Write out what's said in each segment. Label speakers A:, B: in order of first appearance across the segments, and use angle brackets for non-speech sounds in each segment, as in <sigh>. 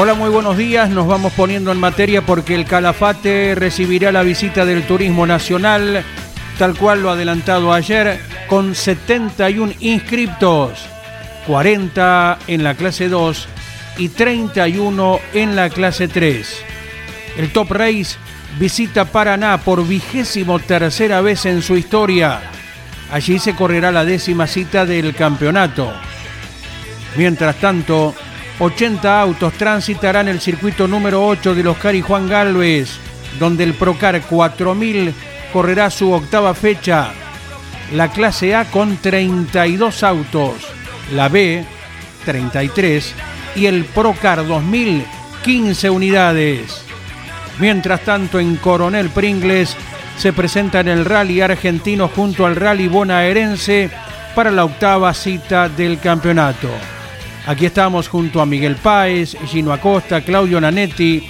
A: Hola, muy buenos días. Nos vamos poniendo en materia porque el Calafate recibirá la visita del Turismo Nacional, tal cual lo adelantado ayer, con 71 inscriptos, 40 en la clase 2 y 31 en la clase 3. El Top Race visita Paraná por vigésimo tercera vez en su historia. Allí se correrá la décima cita del campeonato. Mientras tanto, 80 autos transitarán el circuito número 8 del Oscar y Juan Galvez, donde el Procar 4000 correrá su octava fecha. La clase A con 32 autos, la B 33 y el Procar 2000 15 unidades. Mientras tanto en Coronel Pringles se presenta en el rally argentino junto al rally bonaerense para la octava cita del campeonato. Aquí estamos junto a Miguel Páez, Gino Acosta, Claudio Nanetti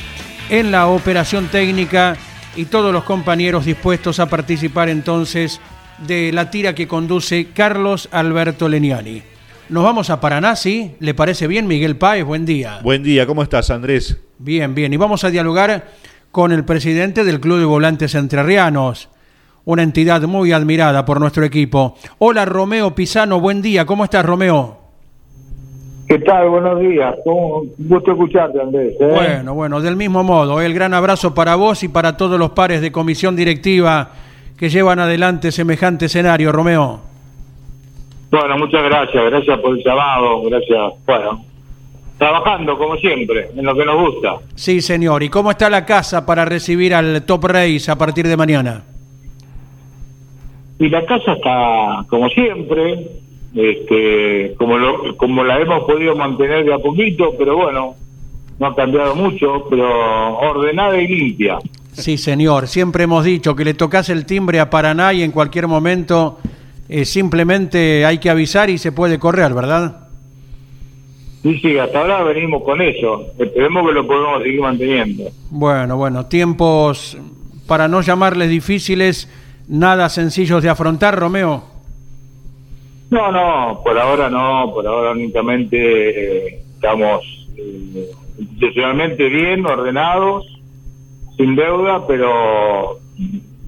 A: en la operación técnica y todos los compañeros dispuestos a participar entonces de la tira que conduce Carlos Alberto Leniani. Nos vamos a Paraná, ¿sí? ¿Le parece bien, Miguel Páez? Buen día.
B: Buen día, ¿cómo estás, Andrés?
A: Bien, bien. Y vamos a dialogar con el presidente del Club de Volantes Entrerrianos, una entidad muy admirada por nuestro equipo. Hola, Romeo Pisano, buen día. ¿Cómo estás, Romeo?
C: ¿Qué tal? Buenos días. Un gusto escucharte, Andrés. ¿eh?
A: Bueno, bueno, del mismo modo. El gran abrazo para vos y para todos los pares de comisión directiva que llevan adelante semejante escenario, Romeo.
C: Bueno, muchas gracias. Gracias por el llamado. Gracias. Bueno, trabajando como siempre, en lo que nos gusta.
A: Sí, señor. ¿Y cómo está la casa para recibir al Top Race a partir de mañana?
C: Y la casa está como siempre, este, como, lo, como la hemos podido mantener de a poquito, pero bueno, no ha cambiado mucho, pero ordenada y limpia.
A: Sí, señor. Siempre hemos dicho que le tocas el timbre a Paraná y en cualquier momento eh, simplemente hay que avisar y se puede correr, ¿verdad?
C: Sí, sí, hasta ahora venimos con eso. Esperemos que lo podamos seguir manteniendo.
A: Bueno, bueno, tiempos para no llamarles difíciles, nada sencillos de afrontar, Romeo.
C: No, no, por ahora no, por ahora únicamente eh, estamos eh, institucionalmente bien, ordenados, sin deuda, pero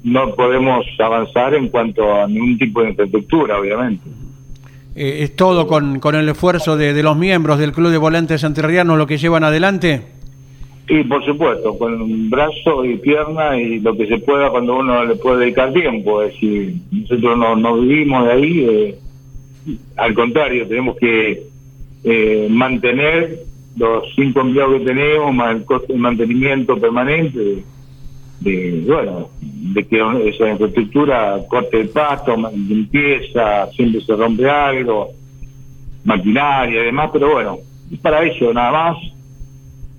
C: no podemos avanzar en cuanto a ningún tipo de infraestructura, obviamente.
A: Eh, ¿Es todo con, con el esfuerzo de, de, los miembros del Club de Volantes Santerrianos lo que llevan adelante?
C: Sí, por supuesto, con brazo y pierna y lo que se pueda cuando uno le puede dedicar tiempo. Es decir, nosotros no, no vivimos de ahí. Eh, al contrario, tenemos que eh, mantener los cinco empleados que tenemos, más el coste de mantenimiento permanente, de, de, bueno, de que esa infraestructura corte el pasto, limpieza, siempre se rompe algo, maquinaria y demás, pero bueno, es para eso nada más.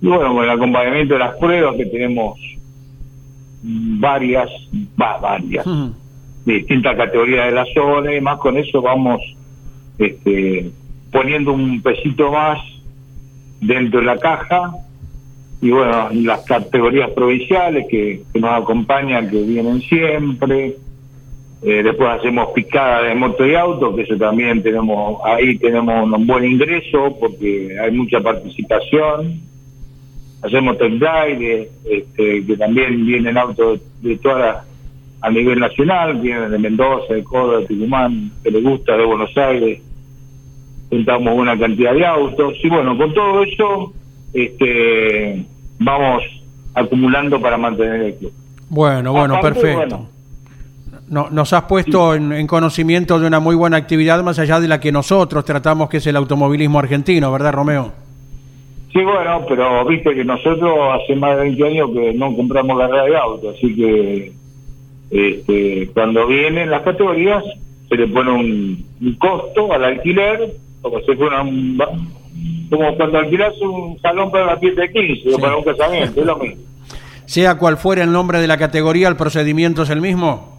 C: Y bueno, con el acompañamiento de las pruebas que tenemos varias, va, varias, de distintas categorías de la zona y demás, con eso vamos este, poniendo un pesito más dentro de la caja y bueno, las categorías provinciales que, nos acompañan, que vienen siempre. Eh, después hacemos picada de moto y auto, que eso también tenemos, ahí tenemos un buen ingreso porque hay mucha participación. Hacemos test drive, este, que también vienen autos de todas las a nivel nacional, vienen de Mendoza, de Córdoba, de Tucumán, que les gusta, de Buenos Aires, juntamos una cantidad de autos, y bueno, con todo eso, este vamos acumulando para mantener el club.
A: Bueno, bueno, perfecto. no, nos has puesto en, conocimiento de una muy buena actividad más allá de la que nosotros tratamos, que es el automovilismo argentino, ¿verdad, Romeo?
C: Sí, bueno, pero viste que nosotros hace más de 20 años que no compramos la red de autos, así que este, cuando vienen las categorías se le pone un, costo al alquiler, como si fuera un, como cuando alquilas un salón para la fiesta de 15 o para un casamiento, es lo mismo.
A: Sea cual fuera el nombre de la categoría, ¿el procedimiento es el mismo?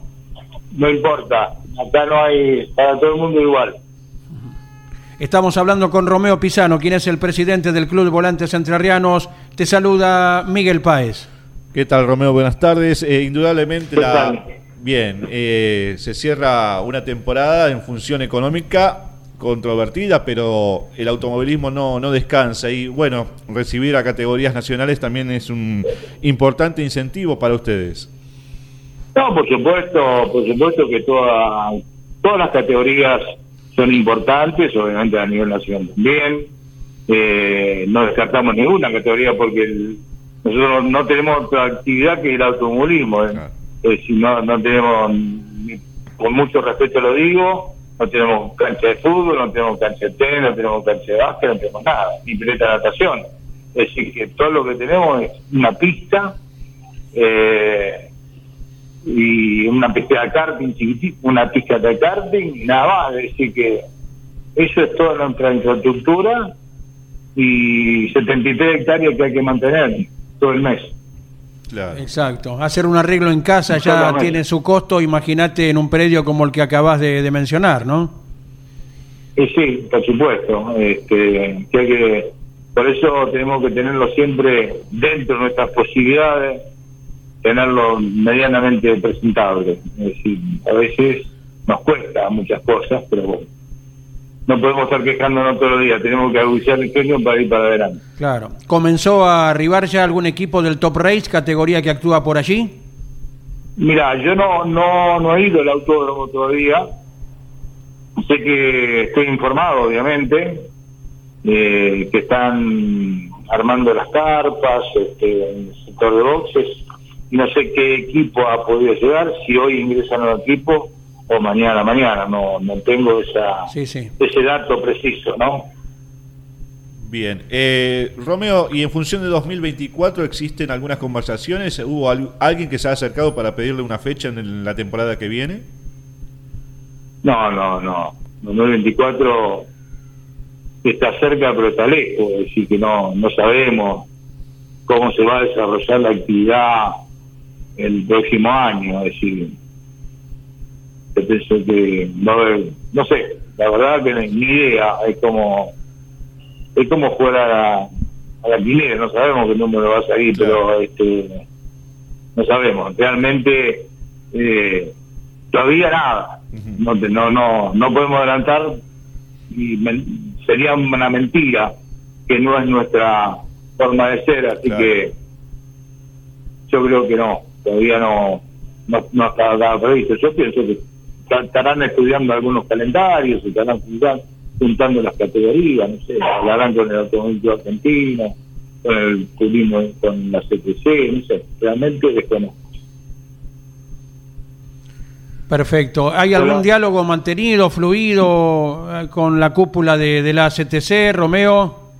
C: No importa, acá no hay para todo el mundo igual.
A: Estamos hablando con Romeo Pisano, quien es el presidente del Club Volantes Entrerrianos. Te saluda Miguel Páez.
B: ¿Qué tal, Romeo? Buenas tardes. Eh, indudablemente, la... bien, eh, se cierra una temporada en función económica controvertida, pero el automovilismo no, no descansa y bueno, recibir a categorías nacionales también es un importante incentivo para ustedes.
C: No, por supuesto, por supuesto que toda, todas las categorías son importantes, obviamente a nivel nacional también. Eh, no descartamos ninguna categoría porque nosotros no tenemos otra actividad que el automovilismo. ¿eh? si no, no tenemos, con mucho respeto lo digo, no tenemos cancha de fútbol, no tenemos cancha de tenis, no tenemos cancha de básquet, no tenemos nada, ni pileta de natación. Es decir, que todo lo que tenemos es una pista eh, y una pista de karting chiquitita, una pista de karting y nada más. Es decir, que eso es toda nuestra infraestructura y 73 hectáreas que hay que mantener todo el mes.
A: Exacto. Hacer un arreglo en casa ya tiene su costo, imagínate en un predio como el que acabas de, mencionar, ¿no?
C: sí, por supuesto. Este, que que, por eso tenemos que tenerlo siempre dentro de nuestras posibilidades, tenerlo medianamente presentable. Es decir, a veces nos cuesta muchas cosas, pero bueno no podemos estar quejándonos todos los días, tenemos que agudizar el genio para ir para adelante.
A: Claro. ¿Comenzó a arribar ya algún equipo del Top Race, categoría que actúa por allí?
C: Mira, yo no, no, no he ido al autódromo todavía. Sé que estoy informado, obviamente, eh, que están armando las carpas este, en el sector de boxes. No sé qué equipo ha podido llegar, si hoy ingresan al equipo o mañana, mañana, no, no tengo esa, ese dato preciso, ¿no?
B: Bien. Eh, Romeo, ¿y en función de 2024 existen algunas conversaciones? ¿Hubo alguien que se ha acercado para pedirle una fecha en la temporada que viene?
C: No, no, no. 2024 está cerca, pero está lejos. Es decir, que no, no sabemos cómo se va a desarrollar la actividad el próximo año. Es decir, yo pienso que no, no sé, la verdad que ni idea, es como es como jugar a la, a la no sabemos qué número va a salir, pero este no sabemos, realmente eh, todavía nada, no, no, no, no podemos adelantar y sería una mentira que no es nuestra forma de ser, así que yo creo que no, todavía no, no, no está previsto. Yo pienso que estarán estudiando algunos calendarios, estarán juntando las categorías, no sé, hablarán con el automóvil argentino, con el turismo, con la CTC, no sé, realmente desconozco.
A: Perfecto. ¿Hay algún diálogo mantenido, fluido eh, con la cúpula de, la CTC, Romeo?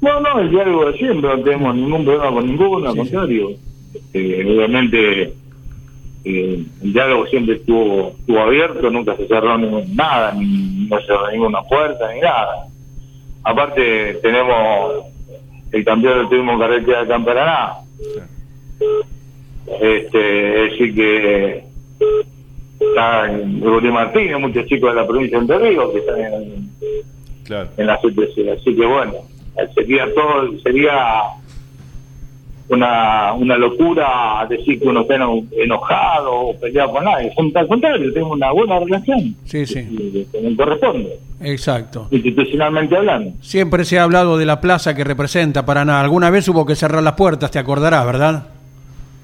C: No, no, el diálogo de siempre, no tenemos ningún problema con ninguno, al contrario. Este, obviamente el diálogo siempre estuvo, estuvo abierto, nunca se cerró nada, ni no se cerró ninguna puerta, ni nada. Aparte, tenemos el campeón del turismo carretera de Camparaná. Este, es decir, que está Gregorio Martínez, muchos chicos de la provincia de Entre Ríos que están en, en la CTC. Así que bueno, sería todo, sería una, una locura decir que uno está enojado o peleado con nadie. Al contrario, tengo una buena relación.
A: Sí, sí.
C: Como corresponde.
A: Exacto.
C: Institucionalmente hablando.
A: Siempre se ha hablado de la plaza que representa Paraná. Alguna vez hubo que cerrar las puertas, te acordarás, ¿verdad?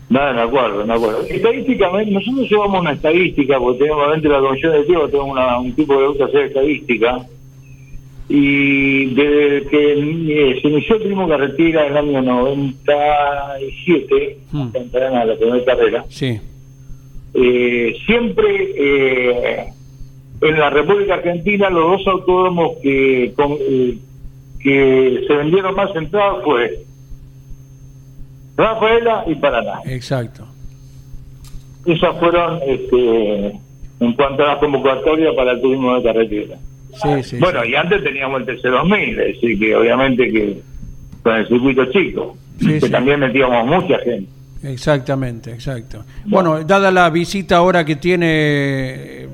C: No, de acuerdo, de acuerdo. Estadísticamente, nosotros llevamos una estadística, porque tenemos dentro de la comisión de tiempo, tenemos un tipo que gusta hacer estadística, y desde que eh, se inició el turismo carretera en el año 97, hmm. en la primera carrera,
A: sí.
C: Eh, siempre eh, en la República Argentina los dos autódromos que, que se vendieron más entradas fue Rafaela y Paraná.
A: Exacto.
C: Esas fueron este, en cuanto a la convocatoria para el turismo de carretera. Bueno, y antes teníamos el TC2000, es decir, que obviamente que con el circuito chico, que también metíamos mucha gente.
A: Exactamente, exacto. Bueno. dada la visita ahora que tiene eh,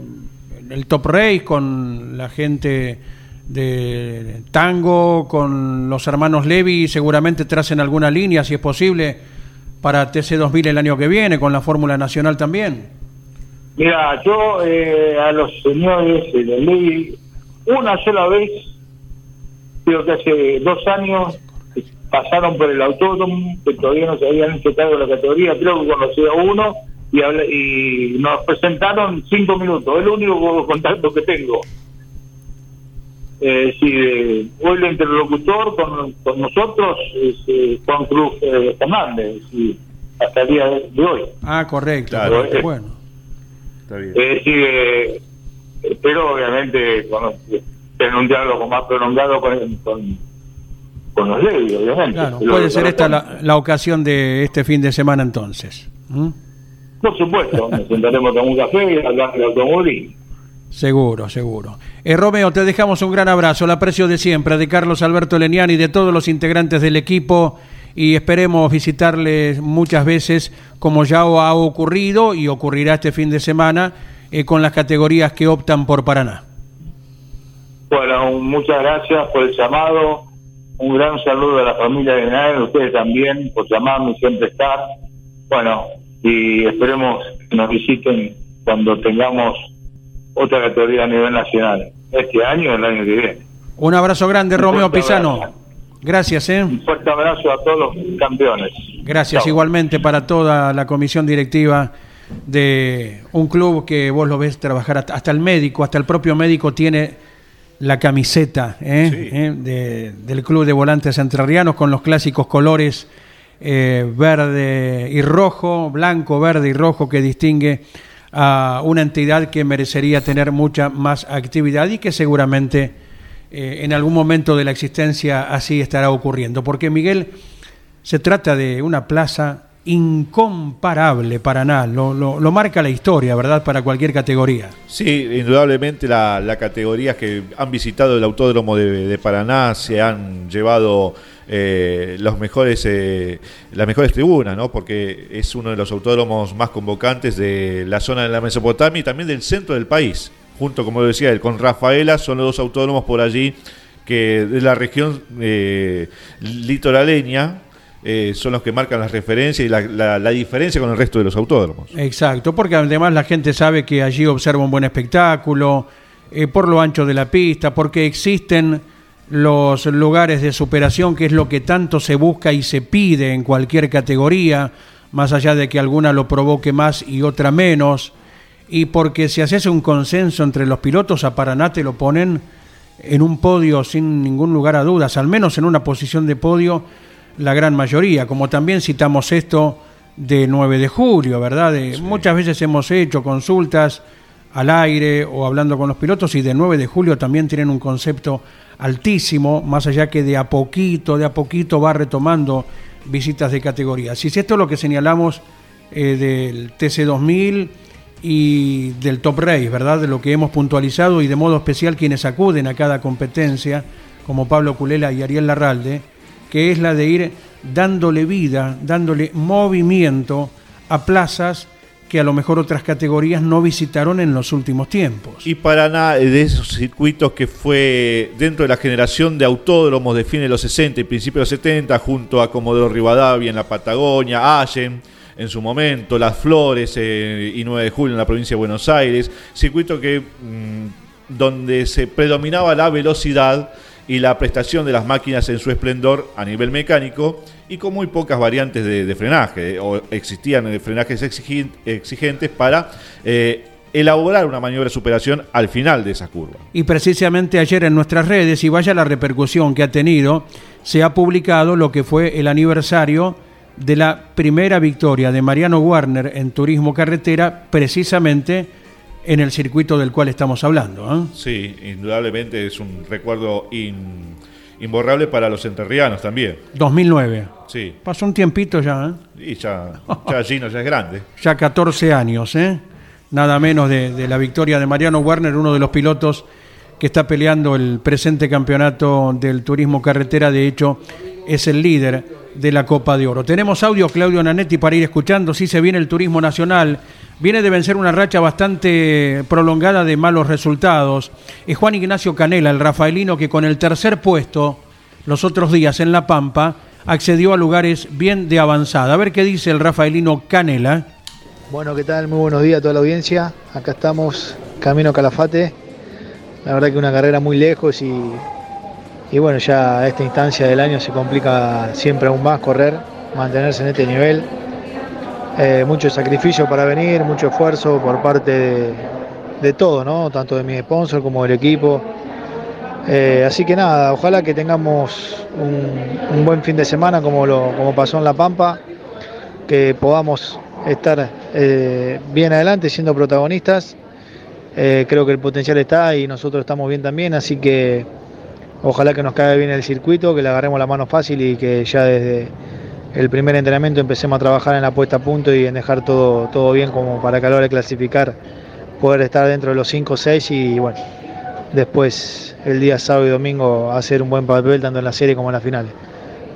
A: el Top Race con la gente de tango, con los hermanos Levi, seguramente tracen alguna línea, si es posible, para TC2000 el año que viene, con la Fórmula Nacional también.
C: Mira, yo eh, a los señores de Levi, una sola vez, creo que hace dos años, pasaron por el autódromo, que todavía no se habían hecho cargo de la categoría, creo que conocía uno, y, y nos presentaron cinco minutos, es el único contacto que tengo. Eh, si hoy el interlocutor con, con nosotros es eh, Juan Cruz eh, Fernández, y hasta el día de hoy.
A: Ah, correcto,
C: eh,
A: bueno.
C: Está bien. Espero obviamente con, tener un diálogo más prolongado con, con con los leyes, obviamente.
A: puede ser esta la, ocasión de este fin de semana entonces.
C: Por supuesto, nos sentaremos con un café y hablar del automóvil.
A: Seguro, seguro. Eh, Romeo, te dejamos un gran abrazo, el aprecio de siempre de Carlos Alberto Leniani y de todos los integrantes del equipo y esperemos visitarles muchas veces como ya ha ocurrido y ocurrirá este fin de semana eh, con las categorías que optan por Paraná.
C: Bueno, muchas gracias por el llamado un gran saludo a la familia de Nael, ustedes también, por llamarme y siempre estar. Bueno, y esperemos que nos visiten cuando tengamos otra categoría a nivel nacional, este año o el año que viene.
A: Un abrazo grande, Romeo Pisano. Gracias, ¿eh?
C: Un fuerte abrazo a todos los campeones.
A: Gracias igualmente para toda la comisión directiva de un club que vos lo ves trabajar hasta el médico, hasta el propio médico tiene la camiseta ¿eh? ¿Eh? del Club de Volantes Entrerrianos con los clásicos colores eh, verde y rojo, blanco, verde y rojo que distingue a una entidad que merecería tener mucha más actividad y que seguramente en algún momento de la existencia así estará ocurriendo. Porque Miguel, se trata de una plaza incomparable para nada, lo, lo, marca la historia, ¿verdad? Para cualquier categoría.
B: Sí, indudablemente las la categorías que han visitado el Autódromo de, Paraná se han llevado eh, los mejores, eh, las mejores tribunas, ¿no? Porque es uno de los autódromos más convocantes de la zona de la Mesopotamia y también del centro del país. Junto, como decía él, con Rafaela son los dos autódromos por allí que de la región eh, litoraleña eh, son los que marcan las referencias y la, diferencia con el resto de los autódromos.
A: Exacto, porque además la gente sabe que allí observa un buen espectáculo, eh, por lo ancho de la pista, porque existen los lugares de superación, que es lo que tanto se busca y se pide en cualquier categoría, más allá de que alguna lo provoque más y otra menos, y porque si haces un consenso entre los pilotos, a Paraná te lo ponen en un podio sin ningún lugar a dudas, al menos en una posición de podio la gran mayoría, como también citamos esto de 9 de julio, ¿verdad? Muchas veces hemos hecho consultas al aire o hablando con los pilotos y de 9 de julio también tienen un concepto altísimo, más allá que de a poquito, de a poquito va retomando visitas de categoría. Si es esto lo que señalamos eh, del TC2000 y del Top Race, ¿verdad? De lo que hemos puntualizado y de modo especial quienes acuden a cada competencia, como Pablo Culela y Ariel Larralde, que es la de ir dándole vida, dándole movimiento a plazas que a lo mejor otras categorías no visitaron en los últimos tiempos.
B: Y Paraná, de esos circuitos que fue dentro de la generación de autódromos de fines de los 60 y principios de los 70, junto a Comodoro Rivadavia en la Patagonia, Allen en su momento, Las Flores eh, y 9 de julio en la provincia de Buenos Aires, circuito que mm, donde se predominaba la velocidad y la prestación de las máquinas en su esplendor a nivel mecánico y con muy pocas variantes de, frenaje, o existían frenajes exigentes para eh, elaborar una maniobra de superación al final de esa curva.
A: Y precisamente ayer en nuestras redes, y vaya la repercusión que ha tenido, se ha publicado lo que fue el aniversario de la primera victoria de Mariano Warner en turismo carretera, precisamente en el circuito del cual estamos hablando. ¿eh?
B: Sí, indudablemente es un recuerdo imborrable para los enterrianos también.
A: 2009.
B: Sí.
A: Pasó un tiempito ya.
B: ¿eh? Y ya, ya <laughs> Gino ya es grande.
A: Ya 14 años, ¿eh? nada menos de, la victoria de Mariano Warner, uno de los pilotos que está peleando el presente campeonato del turismo carretera, de hecho es el líder de la Copa de Oro. Tenemos audio, Claudio Nanetti, para ir escuchando, si se viene el turismo nacional, viene de vencer una racha bastante prolongada de malos resultados. Es Juan Ignacio Canela, el rafaelino, que con el tercer puesto los otros días en La Pampa accedió a lugares bien de avanzada. A ver qué dice el rafaelino Canela.
D: Bueno, ¿qué tal? Muy buenos días a toda la audiencia. Acá estamos, camino Calafate. La verdad que una carrera muy lejos y, y bueno, ya a esta instancia del año se complica siempre aún más correr, mantenerse en este nivel. Eh, mucho sacrificio para venir, mucho esfuerzo por parte de, todo, ¿no? Tanto de mi sponsor como del equipo. Eh, así que nada, ojalá que tengamos un, buen fin de semana como, lo, como pasó en La Pampa, que podamos estar eh, bien adelante siendo protagonistas. Creo que el potencial está y nosotros estamos bien también, así que ojalá que nos caiga bien el circuito, que le agarremos la mano fácil y que ya desde el primer entrenamiento empecemos a trabajar en la puesta a punto y en dejar todo, todo bien como para que a la hora de clasificar poder estar dentro de los 5 o 6 y bueno, después el día sábado y domingo hacer un buen papel tanto en la serie como en la final.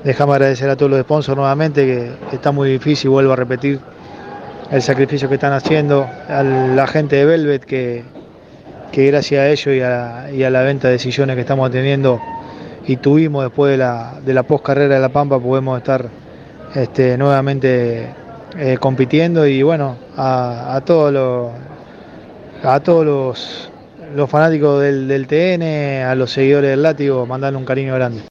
D: Dejamos agradecer a todos los sponsors nuevamente, que está muy difícil, vuelvo a repetir, el sacrificio que están haciendo, a la gente de Velvet que, que gracias a ellos y a, la venta de sillones que estamos teniendo y tuvimos después de la, de la post carrera de La Pampa podemos estar este, nuevamente eh, compitiendo y bueno, a, todos los a todos los, los fanáticos del, del TN, a los seguidores del látigo, mandarle un cariño grande.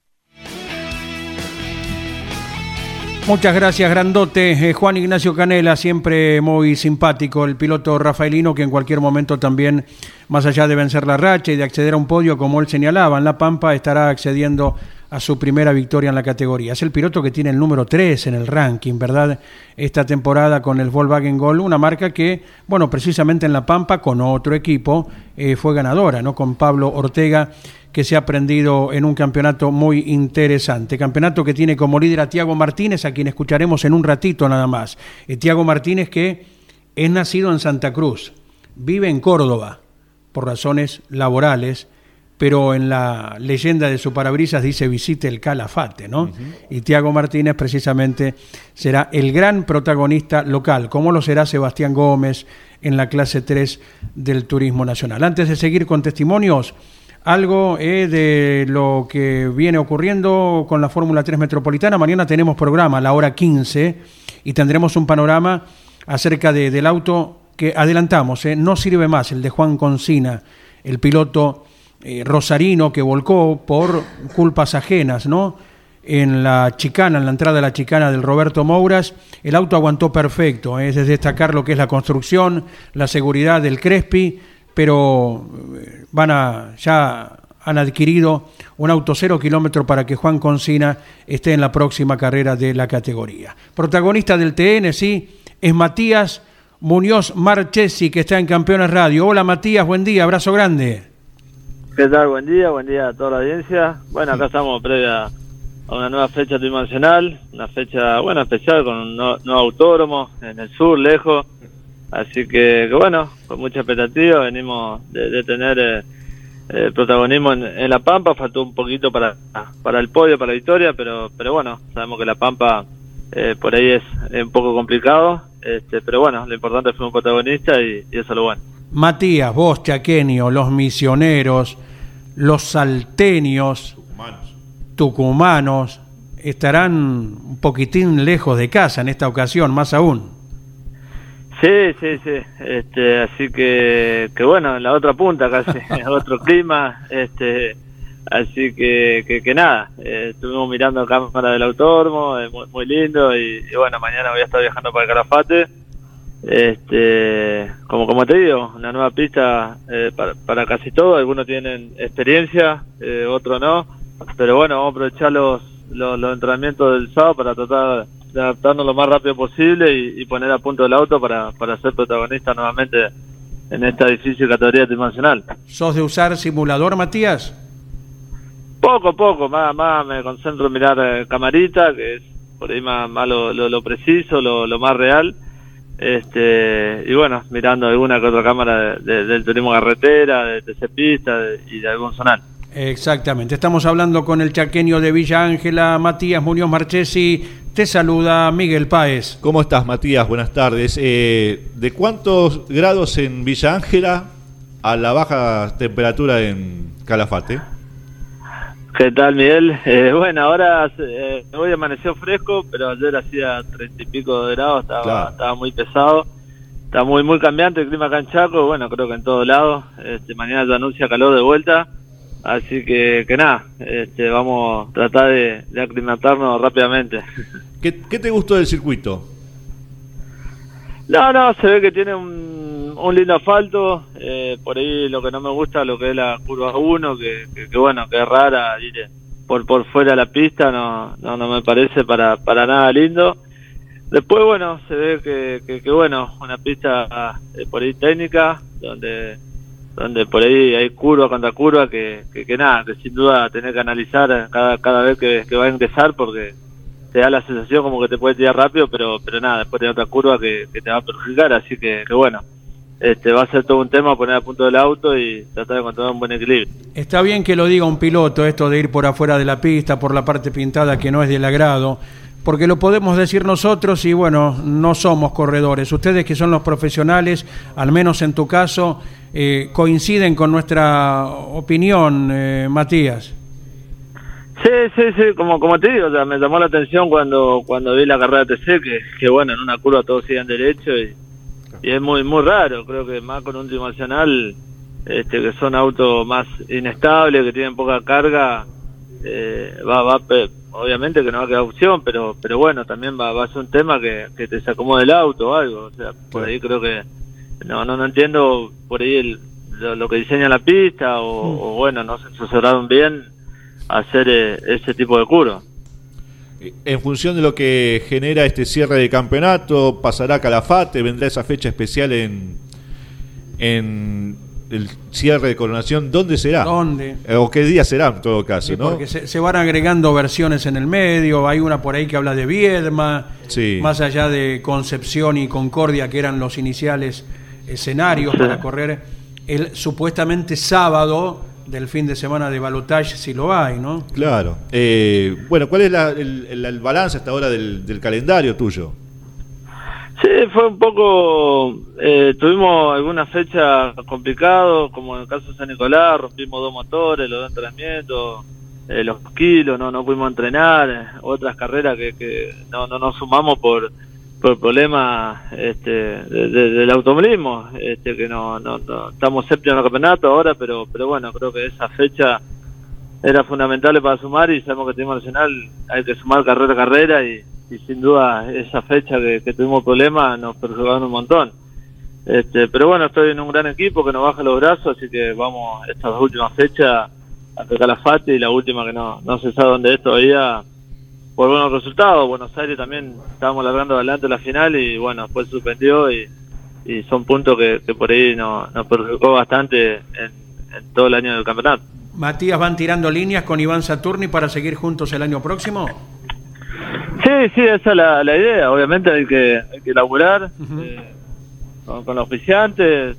A: Muchas gracias, grandote. Eh, Juan Ignacio Canela, siempre muy simpático, el piloto rafaelino que en cualquier momento también, más allá de vencer la racha y de acceder a un podio, como él señalaba, en La Pampa estará accediendo a su primera victoria en la categoría. Es el piloto que tiene el número 3 en el ranking, ¿verdad? Esta temporada con el Volkswagen Gol, una marca que, bueno, precisamente en La Pampa, con otro equipo, eh, fue ganadora, ¿no? Con Pablo Ortega que se ha aprendido en un campeonato muy interesante. Campeonato que tiene como líder a Tiago Martínez, a quien escucharemos en un ratito nada más. Eh, Tiago Martínez que es nacido en Santa Cruz, vive en Córdoba por razones laborales, pero en la leyenda de su parabrisas dice visite el Calafate, ¿no? Y Tiago Martínez precisamente será el gran protagonista local, como lo será Sebastián Gómez en la clase 3 del Turismo Nacional. Antes de seguir con testimonios, algo eh, de lo que viene ocurriendo con la Fórmula 3 Metropolitana. Mañana tenemos programa a la hora 15 y tendremos un panorama acerca de, del auto que adelantamos, eh, no sirve más, el de Juan Concina, el piloto eh, rosarino que volcó por culpas ajenas, ¿no? En la chicana, en la entrada de la chicana del Roberto Mouras, el auto aguantó perfecto, es de destacar lo que es la construcción, la seguridad del Crespi, pero eh, van a, ya han adquirido un auto cero kilómetro para que Juan Concina esté en la próxima carrera de la categoría. Protagonista del TN, sí, es Matías Muñoz Marchesi, que está en Campeones Radio. Hola Matías, buen día, abrazo grande.
E: ¿Qué tal? Buen día, buen día a toda la audiencia. Bueno, acá estamos previa a una nueva fecha tridimensional, una fecha, bueno, especial con un nuevo autódromo en el sur, lejos Así que, bueno, con mucha expectativa venimos de, tener eh, eh, protagonismo en, La Pampa, faltó un poquito para, para el podio, para la victoria, pero, pero bueno, sabemos que La Pampa eh, por ahí es, un poco complicado, este, pero bueno, lo importante que un protagonista y, eso es lo bueno.
A: Matías, vos, Chaquenio, los misioneros, los salteños, tucumanos, estarán un poquitín lejos de casa en esta ocasión, más aún.
E: Sí, sí, sí. Este, así que, que bueno, en la otra punta casi, <laughs> otro clima, este, Así que, que, nada, eh, estuvimos mirando cámara del autódromo, muy, muy, lindo, y, bueno, mañana voy a estar viajando para el Calafate. Este, como, como te digo, una nueva pista eh, para, para, casi todo, algunos tienen experiencia, eh, otros no, pero bueno, vamos a aprovechar los, los, entrenamientos del sábado para tratar de adaptarnos lo más rápido posible y, poner a punto el auto para, para ser protagonista nuevamente en esta difícil categoría tridimensional.
A: ¿Sos de usar simulador, Matías?
E: Poco, poco, más, más me concentro en mirar eh, camarita, que es por ahí más, más lo, lo, preciso, lo, lo, más real. Este, y bueno, mirando alguna que otra cámara del turismo carretera, de TC Pista y de algún zonal.
A: Exactamente, estamos hablando con el chaqueño de Villa Ángela, Matías Muñoz Marchesi. Te saluda Miguel Páez.
B: ¿Cómo estás, Matías? Buenas tardes. Eh, ¿De cuántos grados en Villa Ángela a la baja temperatura en Calafate?
E: ¿Qué tal, Miguel? Eh, bueno, ahora eh, hoy amaneció fresco, pero ayer hacía treinta y pico de grados, estaba, estaba muy pesado. Está muy muy cambiante el clima acá en Chaco, bueno, creo que en todos lados. Este, mañana ya anuncia calor de vuelta, así que, que nada, este, vamos a tratar de, de aclimatarnos rápidamente.
B: ¿Qué, ¿Qué te gustó del circuito?
E: No, no, se ve que tiene un un lindo asfalto, eh, por ahí lo que no me gusta lo que es la curva 1, que, que, bueno, que es rara, ir por por fuera de la pista, no, no, no me parece para, para nada lindo. Después, bueno, se ve que, que, bueno, una pista eh, por ahí técnica, donde donde por ahí hay curva contra curva, que, que, nada, que sin duda tener que analizar cada, cada vez que, que va a ingresar, porque te da la sensación como que te puede tirar rápido, pero pero nada, después hay otra curva que, te va a perjudicar, así que, bueno, este, va a ser todo un tema poner a punto el auto y tratar de encontrar un buen equilibrio.
A: Está bien que lo diga un piloto, esto de ir por afuera de la pista, por la parte pintada que no es del agrado, porque lo podemos decir nosotros y bueno, no somos corredores. Ustedes que son los profesionales, al menos en tu caso, eh, coinciden con nuestra opinión, eh, Matías.
E: Sí, sí, sí, como, como te digo, me llamó la atención cuando, cuando vi la carrera de TC, que, que bueno, en una curva todos siguen derecho y y es muy muy raro, creo que más con un tridimensional, este, que son autos más inestables, que tienen poca carga, eh, va, va, obviamente que no va a quedar opción, pero pero bueno, también va, va a ser un tema que, que te se acomode el auto o algo, o sea, por ahí creo que, no, no, no entiendo por ahí lo, que diseña la pista o, mm. o bueno, no se asesoraron bien hacer eh, ese tipo de curva
B: en función de lo que genera este cierre de campeonato, pasará Calafate, vendrá esa fecha especial en, en el cierre de coronación, ¿dónde será?
A: ¿Dónde?
B: Eh, ¿O qué día será en todo caso? ¿no?
A: Porque se, van agregando versiones en el medio, hay una por ahí que habla de Viedma, más allá de Concepción y Concordia, que eran los iniciales escenarios para correr el supuestamente sábado del fin de semana de balotage si lo hay, ¿no?
B: Claro. Eh, bueno, ¿cuál es el, balance hasta ahora del, calendario tuyo?
E: Sí, fue un poco, eh, tuvimos algunas fechas complicadas, como en el caso de San Nicolás, rompimos dos motores, los dos entrenamientos, eh, los kilos, no, no pudimos entrenar, otras carreras que, que no, no nos sumamos por por problemas este, del automovilismo, este, que no, no, estamos séptimo en el campeonato ahora, pero pero bueno, creo que esa fecha era fundamental para sumar y sabemos que tenemos nacional hay que sumar carrera a carrera y, sin duda esa fecha que, tuvimos problemas nos perjudicaron un montón. Este, pero bueno, estoy en un gran equipo que nos baja los brazos, así que vamos estas dos últimas fechas a Calafate y la última que no, no se sabe dónde es todavía por buenos resultados. Buenos Aires también estábamos largando adelante la final y bueno, después suspendió y, y son puntos que, por ahí nos, perjudicó bastante en, todo el año del campeonato.
A: Matías, ¿van tirando líneas con Iván Saturni para seguir juntos el año próximo?
E: Sí, sí, esa es la, idea. Obviamente hay que, hay que laburar eh, con, con los oficiantes,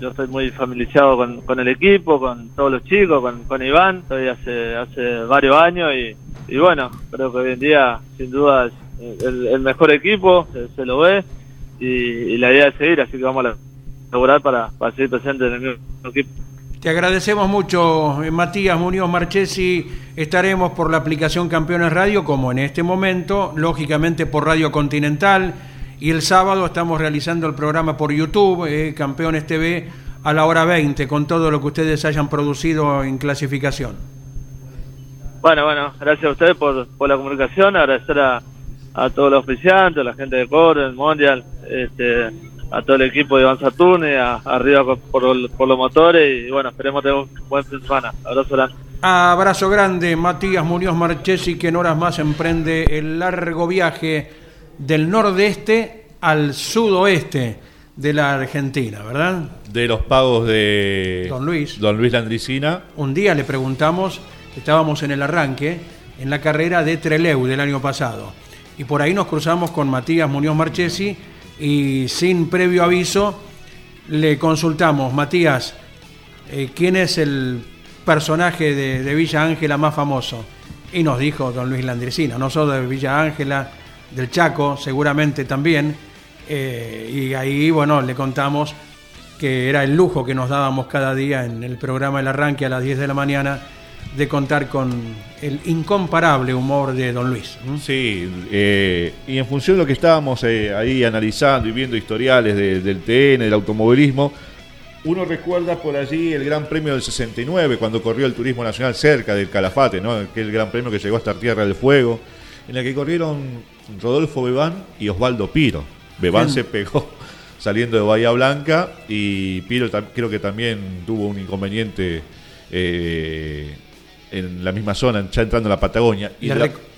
E: yo estoy muy familiarizado con, con, el equipo, con todos los chicos, con, con Iván, estoy hace, hace varios años y, y bueno, creo que hoy en día sin duda es el, mejor equipo, se, lo ve y, la idea es seguir, así que vamos a lograr para, para seguir presente en el mismo equipo.
A: Te agradecemos mucho, eh, Matías Muñoz Marchesi. Estaremos por la aplicación Campeones Radio, como en este momento, lógicamente por Radio Continental y el sábado estamos realizando el programa por YouTube, eh, Campeones TV, a la hora 20 con todo lo que ustedes hayan producido en clasificación.
E: Bueno, bueno, gracias a ustedes por, por la comunicación, agradecer a, a todos los oficiantes, a la gente de Core, el Mundial, este, a todo el equipo de Iván Saturne, a, arriba por, por, los motores y bueno, esperemos tener un buen fin de semana. Abrazo grande.
A: Abrazo grande, Matías Muñoz Marchesi, que en horas más emprende el largo viaje del nordeste al sudoeste de la Argentina, ¿verdad?
B: De los pagos de
A: Don Luis.
B: Don Luis Landricina.
A: Un día le preguntamos, estábamos en el arranque, en la carrera de Treleu del año pasado. Y por ahí nos cruzamos con Matías Muñoz Marchesi y sin previo aviso le consultamos, Matías, eh, ¿quién es el personaje de, Villa Ángela más famoso? Y nos dijo don Luis Landricina, no solo de Villa Ángela, del Chaco seguramente también. Eh, y ahí, bueno, le contamos que era el lujo que nos dábamos cada día en el programa El Arranque a las 10 de la mañana de contar con el incomparable humor de don Luis.
B: Sí, eh, y en función de lo que estábamos eh, ahí analizando y viendo historiales del TN, del automovilismo, uno recuerda por allí el Gran Premio del 69, cuando corrió el Turismo Nacional cerca del Calafate, ¿no? aquel Gran Premio que llegó hasta Tierra del Fuego, en el que corrieron Rodolfo Bebán y Osvaldo Piro. Bebán se pegó <laughs> saliendo de Bahía Blanca y Piro creo que también tuvo un inconveniente eh, en la misma zona, ya entrando a la Patagonia. Y,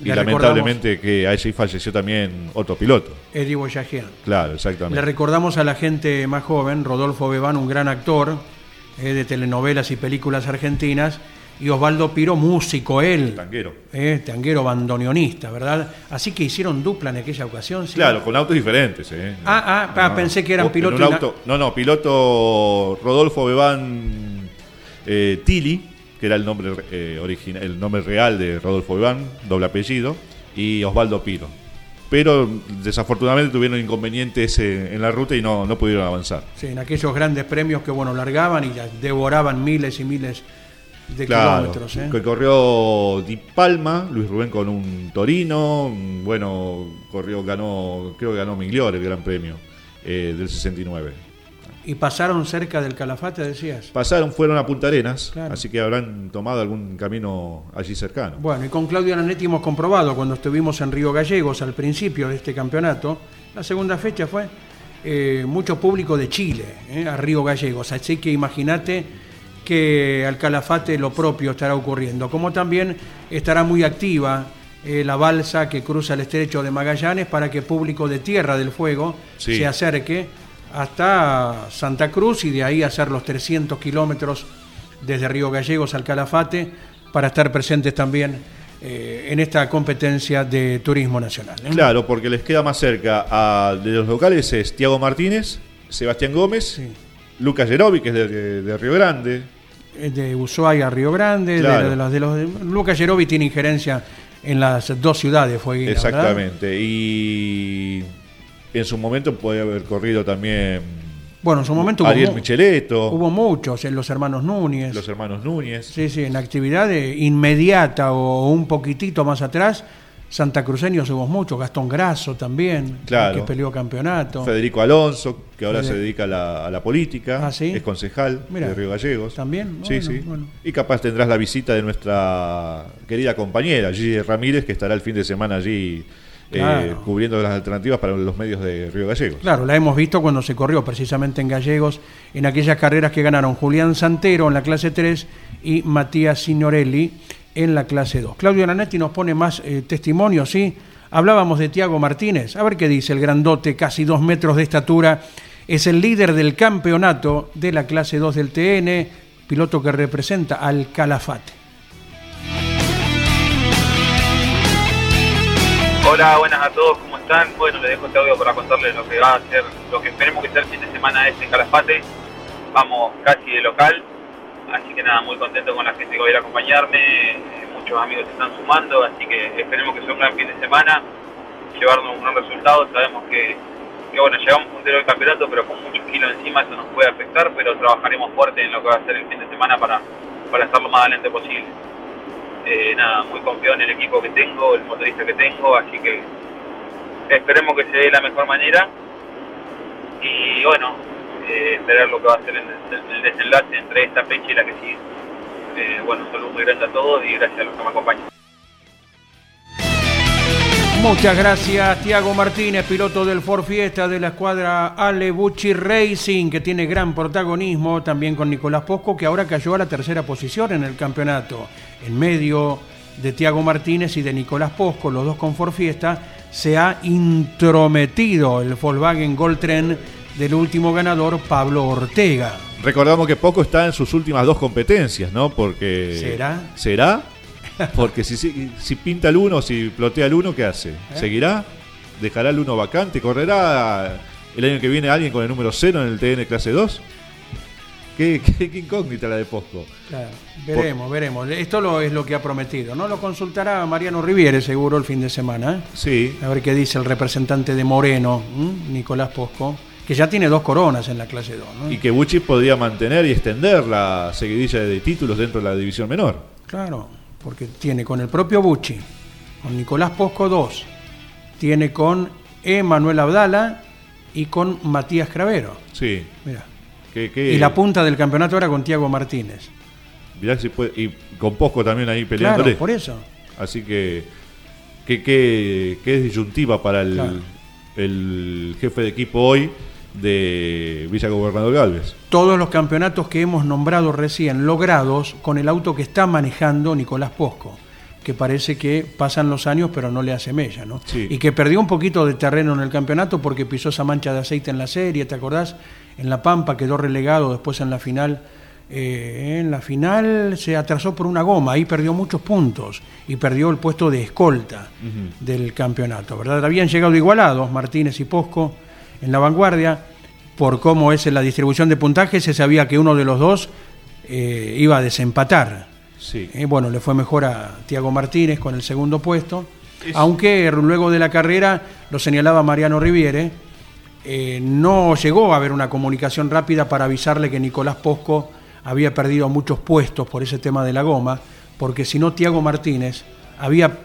B: lamentablemente que allí falleció también otro piloto.
A: Eddie Boyajian.
B: Claro, exactamente.
A: Le recordamos a la gente más joven, Rodolfo Bebán, un gran actor eh, de telenovelas y películas argentinas, y Osvaldo Piro, músico él.
B: Tanguero.
A: Eh, tanguero bandoneonista, ¿verdad? Así que hicieron dupla en aquella ocasión.
B: Claro, con autos diferentes.
A: Eh. Ah, ah, pensé que eran pilotos.
B: No, no, piloto Rodolfo Bebán eh, Tili que era el nombre eh, original, el nombre real de Rodolfo Iván, doble apellido, y Osvaldo Piro. Pero desafortunadamente tuvieron inconvenientes eh, en la ruta y no, no pudieron avanzar.
A: Sí, en aquellos grandes premios que bueno largaban y devoraban miles y miles de kilómetros. ¿eh?
B: Que corrió Di Palma, Luis Rubén con un Torino, bueno, corrió, ganó, creo que ganó Migliore el Gran Premio del 69.
A: ¿Y pasaron cerca del Calafate, decías?
B: Pasaron, fueron a Punta Arenas, así que habrán tomado algún camino allí cercano.
A: Bueno, y con Claudio Nanetti hemos comprobado cuando estuvimos en Río Gallegos al principio de este campeonato, la segunda fecha fue eh, mucho público de Chile eh, a Río Gallegos, así que imagínate que al Calafate lo propio estará ocurriendo, como también estará muy activa eh, la balsa que cruza el estrecho de Magallanes para que público de Tierra del Fuego se acerque hasta Santa Cruz y de ahí hacer los 300 kilómetros desde Río Gallegos al Calafate para estar presentes también eh, en esta competencia de turismo nacional.
B: ¿eh? Claro, porque les queda más cerca a, de los locales es Tiago Martínez, Sebastián Gómez, Lucas Gerovi, que es de, Río Grande.
A: De Ushuaia a Río Grande, de, los, de los, Lucas Gerovi tiene injerencia en las dos ciudades, fue
B: Exactamente, y en su momento puede haber corrido también.
A: Bueno, en su momento
B: Ariel hubo, Micheletto.
A: Hubo muchos, en los hermanos Núñez.
B: Los hermanos Núñez.
A: Sí, sí, en actividad inmediata o un poquitito más atrás, Santa Cruceños hubo muchos, Gastón Grasso también,
B: claro.
A: que peleó campeonato.
B: Federico Alonso, que ahora se dedica a la, política,
A: ¿Ah, sí?
B: es concejal de Río Gallegos.
A: También.
B: sí, sí. Y capaz tendrás la visita de nuestra querida compañera, Gigi Ramírez, que estará el fin de semana allí eh, cubriendo las alternativas para los medios de Río Gallegos.
A: Claro, la hemos visto cuando se corrió precisamente en Gallegos, en aquellas carreras que ganaron Julián Santero en la clase 3 y Matías Signorelli en la clase 2. Claudio Nanetti nos pone más eh, testimonios, ¿sí? Hablábamos de Tiago Martínez, a ver qué dice el grandote, casi dos metros de estatura, es el líder del campeonato de la clase 2 del TN, piloto que representa al Calafate.
F: Hola, buenas a todos, ¿cómo están? Bueno, les dejo este audio para contarles lo que va a ser, lo que esperemos que sea el fin de semana este Calafate. Vamos casi de local, así que nada, muy contento con la gente que va a ir a acompañarme, muchos amigos se están sumando, así que esperemos que sea un gran fin de semana, llevarnos un gran resultado, sabemos que, bueno, llegamos puntero del campeonato, pero con muchos kilos encima eso nos puede afectar, pero trabajaremos fuerte en lo que va a ser el fin de semana para, para estar lo más adelante posible. Eh, nada, muy confiado en el equipo que tengo, el motorista que tengo, así que esperemos que se dé de la mejor manera. Y bueno, eh, esperar lo que va a ser el, desenlace entre esta fecha y la que sigue. Eh, bueno, un saludo muy grande a todos y gracias a los que me acompañan.
A: Muchas gracias, Tiago Martínez, piloto del Ford Fiesta de la escuadra Ale Bucci Racing, que tiene gran protagonismo también con Nicolás Posco, que ahora cayó a la tercera posición en el campeonato. En medio de Tiago Martínez y de Nicolás Posco, los dos con Ford Fiesta, se ha intrometido el Volkswagen Gold Trend del último ganador, Pablo Ortega.
B: Recordamos que Posco está en sus últimas dos competencias, ¿no? Porque.
A: ¿Será?
B: ¿Será? Porque si, si, si pinta el 1, si plotea el 1, ¿qué hace? ¿Seguirá? ¿Dejará el 1 vacante? ¿Correrá el año que viene alguien con el número 0 en el TN clase 2? Qué, qué, qué incógnita la de Posco.
A: Claro, veremos, veremos. Esto lo, es lo que ha prometido, ¿no? Lo consultará Mariano Riviere seguro el fin de semana. ¿eh?
B: Sí.
A: A ver qué dice el representante de Moreno. Nicolás Posco, que ya tiene dos coronas en la clase 2, ¿no?
B: Y que Bucci podría mantener y extender la seguidilla de títulos dentro de la división menor.
A: Claro, porque tiene con el propio Bucci, con Nicolás Posco dos, tiene con Emanuel Abdala y con Matías Cravero.
B: Sí.
A: Mira.
B: Que, que-
A: Y la punta del campeonato ahora con Tiago Martínez.
B: mirá si puede- y con Posco también ahí peleándole.
A: Claro, por eso.
B: Así que, que, que, que es disyuntiva para el,
A: Claro.
B: el jefe de equipo hoy de Villa Gobernador Galvez.
A: Todos los campeonatos que hemos nombrado recién logrados con el auto que está manejando Nicolás Posco, que parece que pasan los años pero no le hace mella, ¿no?
B: Sí.
A: Y que perdió un poquito de terreno en el campeonato porque pisó esa mancha de aceite en la serie, ¿te acordás? En La Pampa quedó relegado después en la final. eh, en la final se atrasó por una goma, ahí perdió muchos puntos y perdió el puesto de escolta del campeonato, ¿verdad? Habían llegado igualados Martínez y Posco en la vanguardia, por cómo es la distribución de puntajes, se sabía que uno de los dos eh, iba a desempatar.
B: Sí.
A: Eh, bueno, le fue mejor a Tiago Martínez con el segundo puesto,
B: Es-
A: aunque luego de la carrera, lo señalaba Mariano Riviere, eh, no llegó a haber una comunicación rápida para avisarle que Nicolás Posco había perdido muchos puestos por ese tema de la goma, porque si no Tiago Martínez había,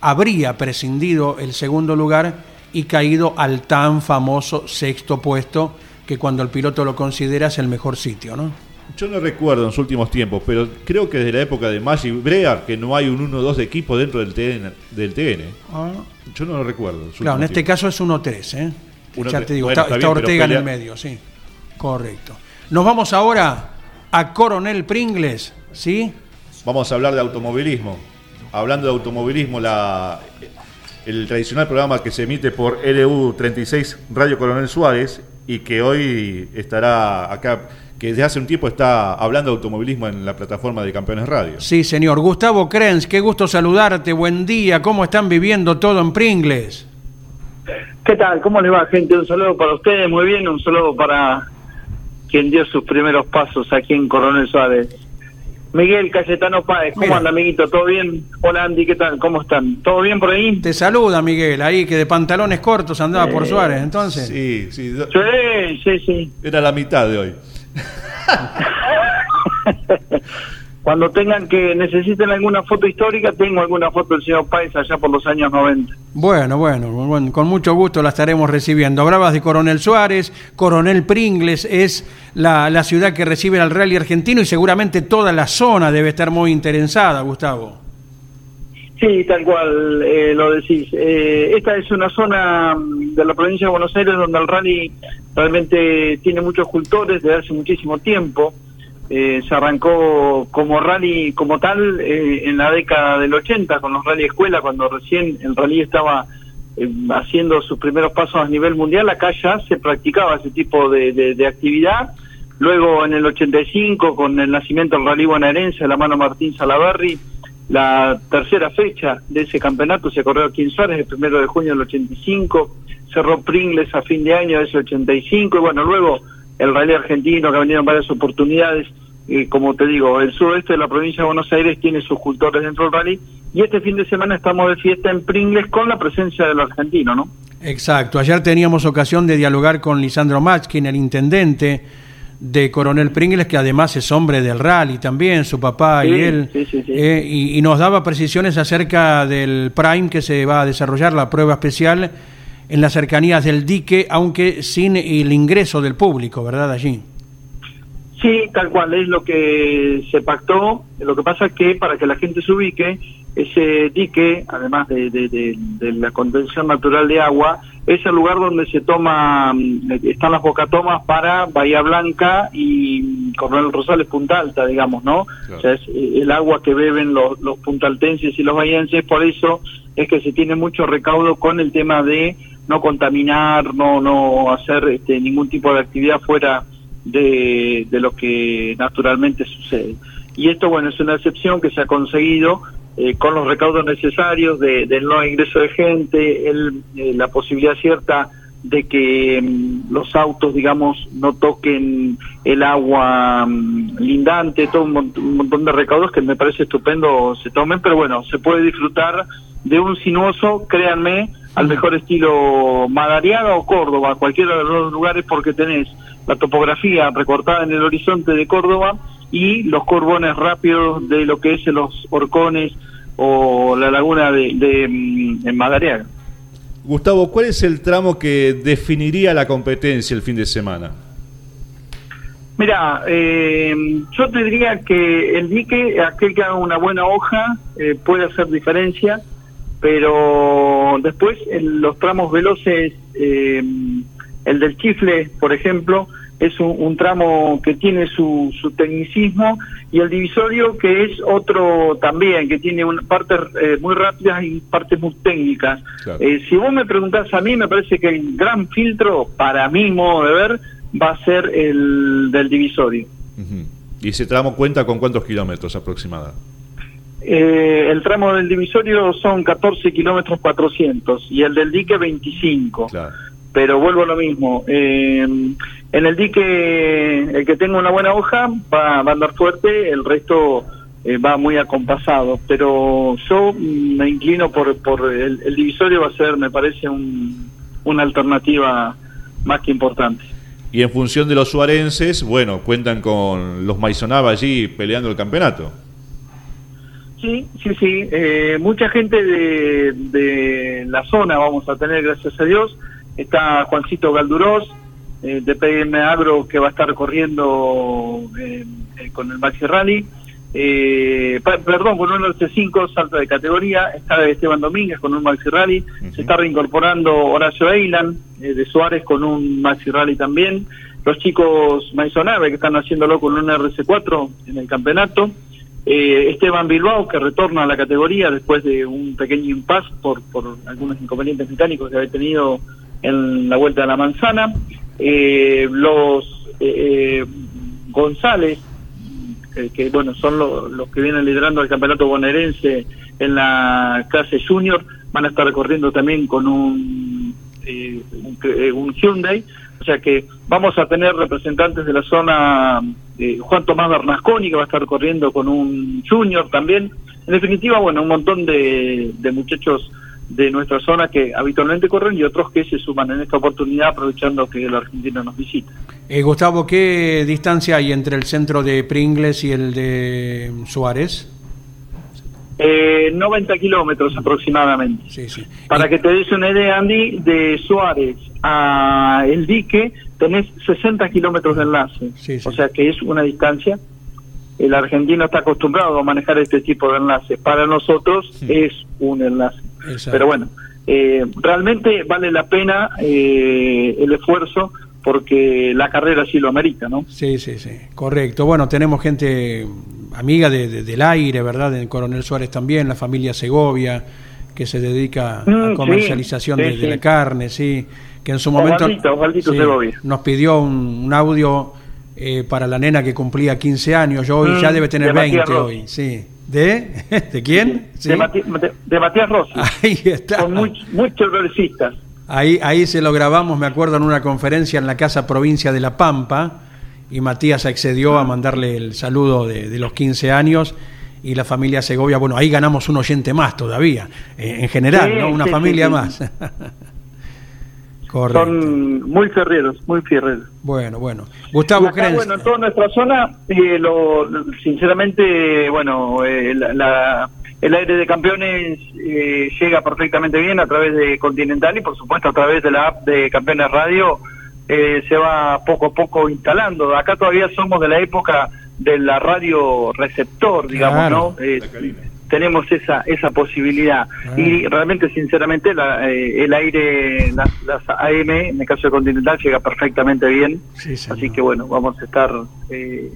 A: habría prescindido el segundo lugar y caído al tan famoso sexto puesto que cuando el piloto lo considera es el mejor sitio, ¿no?
B: Yo no recuerdo en los últimos tiempos, pero creo que desde la época de Maggi Brear, que no hay un 1-2 de equipo dentro del TN. Del TN.
A: Ah,
B: Yo no lo recuerdo.
A: Claro, en este caso es 1-3, ¿eh?
B: 1-3.
A: Ya te digo,
B: Bueno,
A: está,
B: está bien,
A: Ortega en el medio, sí. Correcto. Nos vamos ahora a Coronel Pringles, ¿sí?
B: Vamos a hablar de automovilismo. Hablando de automovilismo, la, el tradicional programa que se emite por LU36 Radio Coronel Suárez y que hoy estará acá, que desde hace un tiempo está hablando de automovilismo en la plataforma de Campeones Radio.
A: Sí, señor. Gustavo Krenz, qué gusto saludarte. Buen día. ¿Cómo están viviendo todo en Pringles?
G: ¿Qué tal? ¿Cómo les va, gente? Un saludo para ustedes, muy bien. Un saludo para quien dio sus primeros pasos aquí en Coronel Suárez. Miguel Cayetano Páez, ¿cómo
A: Mira.
G: anda, amiguito? ¿Todo bien? Hola, Andy, ¿qué tal? ¿Cómo están? ¿Todo bien por ahí?
A: Te saluda, Miguel, ahí que de pantalones cortos andaba por Suárez, entonces.
B: Sí, sí,
G: Sí, sí, sí.
B: era la mitad de hoy. <laughs>
G: Cuando tengan que necesiten alguna foto histórica, tengo alguna foto del señor Páez allá por los años 90.
A: Bueno, bueno, bueno, con mucho gusto la estaremos recibiendo. Hablabas de Coronel Suárez, Coronel Pringles es la, la ciudad que recibe al rally argentino y seguramente toda la zona debe estar muy interesada, Gustavo.
G: Sí, tal cual eh, lo decís. Eh, esta es una zona mm, de la provincia de Buenos Aires donde el rally realmente tiene muchos cultores desde hace muchísimo tiempo. Eh, se arrancó como rally como tal eh, en la década del 80 con los rally escuela, cuando recién el rally estaba eh, haciendo sus primeros pasos a nivel mundial. Acá ya se practicaba ese tipo de, de- actividad. Luego en el 85 con el nacimiento del rally bonaerense la mano Martín Salaverry, la tercera fecha de ese campeonato se corrió aquí en Suárez el primero de junio del 85, cerró Pringles a fin de año de ese 85 y bueno, luego el rally argentino que ha venido en varias oportunidades, eh, como te digo, el suroeste de la provincia de Buenos Aires tiene sus cultores dentro del rally y este fin de semana estamos de fiesta en Pringles con la presencia del argentino, ¿no?
A: Exacto, ayer teníamos ocasión de dialogar con Lisandro Machkin, el intendente de Coronel Pringles, que además es hombre del rally también, su papá y él,
G: sí, sí, sí.
A: eh, y, y nos daba precisiones acerca del Prime que se va a desarrollar, la prueba especial, en las cercanías del dique, aunque sin el ingreso del público, ¿verdad? Allí.
G: Sí, tal cual, es lo que se pactó. Lo que pasa es que para que la gente se ubique, ese dique, además de, de, la contención natural de agua, es el lugar donde se toma, mm, están las bocatomas para Bahía Blanca y Coronel Rosales Punta Alta, digamos, ¿no? O sea, es eh, el agua que beben los, los puntaltenses y los bahienses, por eso es que se tiene mucho recaudo con el tema de no contaminar, no, no hacer este, ningún tipo de actividad fuera de, de lo que naturalmente sucede. Y esto, bueno, es una excepción que se ha conseguido eh, con los recaudos necesarios de, del no ingreso de gente, el, eh, la posibilidad cierta de que mm, los autos, digamos, no toquen el agua mm, lindante, todo un, montón de recaudos que me parece estupendo se tomen, pero bueno, se puede disfrutar de un sinuoso, créanme, al mejor estilo Madariaga o Córdoba, cualquiera de los lugares porque tenés la topografía recortada en el horizonte de Córdoba y los corbones rápidos de lo que es los horcones o la laguna de, de mm, Madariaga.
B: Gustavo, ¿cuál es el tramo que definiría la competencia el fin de semana?
G: Mira, eh, yo te diría que el dique, aquel que haga una buena hoja, eh, puede hacer diferencia, pero después en los tramos veloces, eh, el del chifle, por ejemplo, es un, tramo que tiene su, su, tecnicismo y el divisorio que es otro también, que tiene una partes eh, muy rápidas y partes muy técnicas. Eh, si vos me preguntás a mí, me parece que el gran filtro, para mi modo de ver, va a ser el del divisorio.
B: ¿Y ese tramo cuenta con cuántos kilómetros aproximadamente?
G: Eh, el tramo del divisorio son 14 kilómetros 400 y el del dique 25. Claro pero vuelvo a lo mismo. Eh, en el dique, el que tenga una buena hoja va, a andar fuerte, el resto eh, va muy acompasado. Pero yo me inclino por, por el, divisorio, va a ser, me parece, un, una alternativa más que importante.
B: Y en función de los suarenses, bueno, cuentan con los Maisonaba allí peleando el campeonato.
G: Sí, sí, sí. Eh, mucha gente de, de la zona vamos a tener, gracias a Dios. Está Juancito Galdurós, eh, de PM Agro, que va a estar corriendo eh, eh, con el Maxi Rally. perdón, con un RC5 salto de categoría, está Esteban Domínguez con un Maxi Rally, se está reincorporando Horacio Eilan de Suárez con un Maxi Rally también, los chicos Maisonave que están haciéndolo con un RC4 en el campeonato, Esteban Bilbao que retorna a la categoría después de un pequeño impasse por, por algunos inconvenientes mecánicos que había tenido en la Vuelta de la Manzana. Eh, los eh, González, que, bueno, son los que vienen liderando el campeonato bonaerense en la clase junior, van a estar recorriendo también con un, eh, un, Hyundai. O sea que vamos a tener representantes de la zona, Juan Tomás Bernasconi, que va a estar corriendo con un Junior también. En definitiva, bueno, un montón de, de muchachos de nuestra zona que habitualmente corren y otros que se suman en esta oportunidad aprovechando que el argentino nos visita.
A: Eh, Gustavo, ¿qué distancia hay entre el centro de Pringles y el de Suárez?
G: Eh, 90 kilómetros aproximadamente. Para que te des una idea, Andy, de Suárez a El Dique tenés 60 kilómetros de enlace. O sea que es una distancia. El argentino está acostumbrado a manejar este tipo de enlace. Para nosotros es un enlace. Pero bueno, eh, realmente vale la pena eh, el esfuerzo porque la carrera sí lo amerita, ¿no?
A: Sí, sí, sí, correcto. Bueno, tenemos gente amiga de, del aire, ¿verdad? De Coronel Suárez también, la familia Segovia, que se dedica a mm, comercialización de, la carne, sí, que en su momento nos pidió un, audio eh, para la nena que cumplía 15 años, yo hoy ya mm, debe tener 20 hoy, sí. ¿De? <laughs> ¿De quién?
G: De, Matías Rossi. <laughs>
A: Ahí está.
G: Con muchos progresistas.
A: Ahí, ahí se lo grabamos, me acuerdo, en una conferencia en la Casa Provincia de La Pampa, y Matías accedió a mandarle el saludo de, los 15 años, y la familia Segovia, bueno, ahí ganamos un oyente más todavía, eh, en general, ¿no? Una familia más. <laughs>
G: Son muy ferreros, muy ferreros.
A: Bueno, bueno. Gustavo
G: acá, Bueno, en toda nuestra zona, eh, lo, sinceramente, bueno, eh, la, el aire de campeones eh, llega perfectamente bien a través de Continental y por supuesto a través de la app de Campeones Radio eh, se va poco a poco instalando. Acá todavía somos de la época de la radio receptor, digamos, ¿no? Eh, tenemos esa esa posibilidad. Y realmente sinceramente la, eh, el aire las, las, AM en el caso de Continental llega perfectamente bien. Así que bueno vamos a estar eh,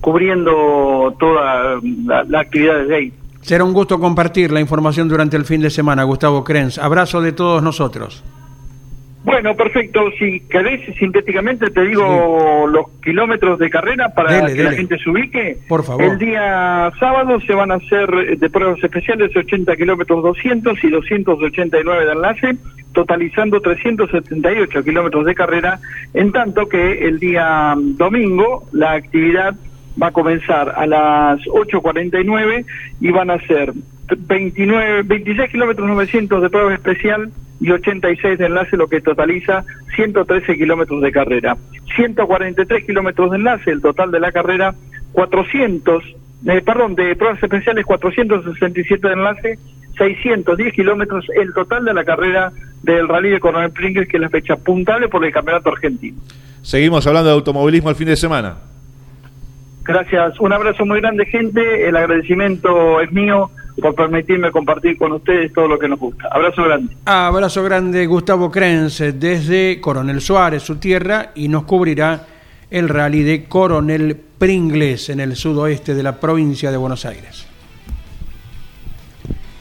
G: cubriendo toda la, la actividad desde ahí
A: Será un gusto compartir la información durante el fin de semana, Gustavo Krenz. Abrazo de todos nosotros.
G: Bueno, perfecto. Si querés, sintéticamente te digo los kilómetros de carrera para
A: Dele,
G: que
A: dele.
G: la gente se ubique.
A: Por favor.
G: El día sábado se van a hacer eh, de pruebas especiales 80 kilómetros 200 y 289 de enlace, totalizando 378 kilómetros de carrera, en tanto que el día domingo la actividad va a comenzar a las 8.49 y van a ser 29, 26 kilómetros 900 de prueba especial y 86 de enlace, lo que totaliza 113 kilómetros de carrera. 143 kilómetros de enlace, el total de la carrera, 400, eh, perdón, de pruebas especiales 467 de enlace, 610 kilómetros, el total de la carrera del Rally de Coronel Pringles, que es la fecha puntable por el Campeonato Argentino.
B: Seguimos hablando de automovilismo el fin de semana.
G: Gracias, un abrazo muy grande gente, el agradecimiento es mío por permitirme compartir con ustedes todo lo que nos gusta. Abrazo grande.
A: Abrazo grande, Gustavo Krenz, desde Coronel Suárez, su tierra, y nos cubrirá el rally de Coronel Pringles en el sudoeste de la provincia de Buenos Aires.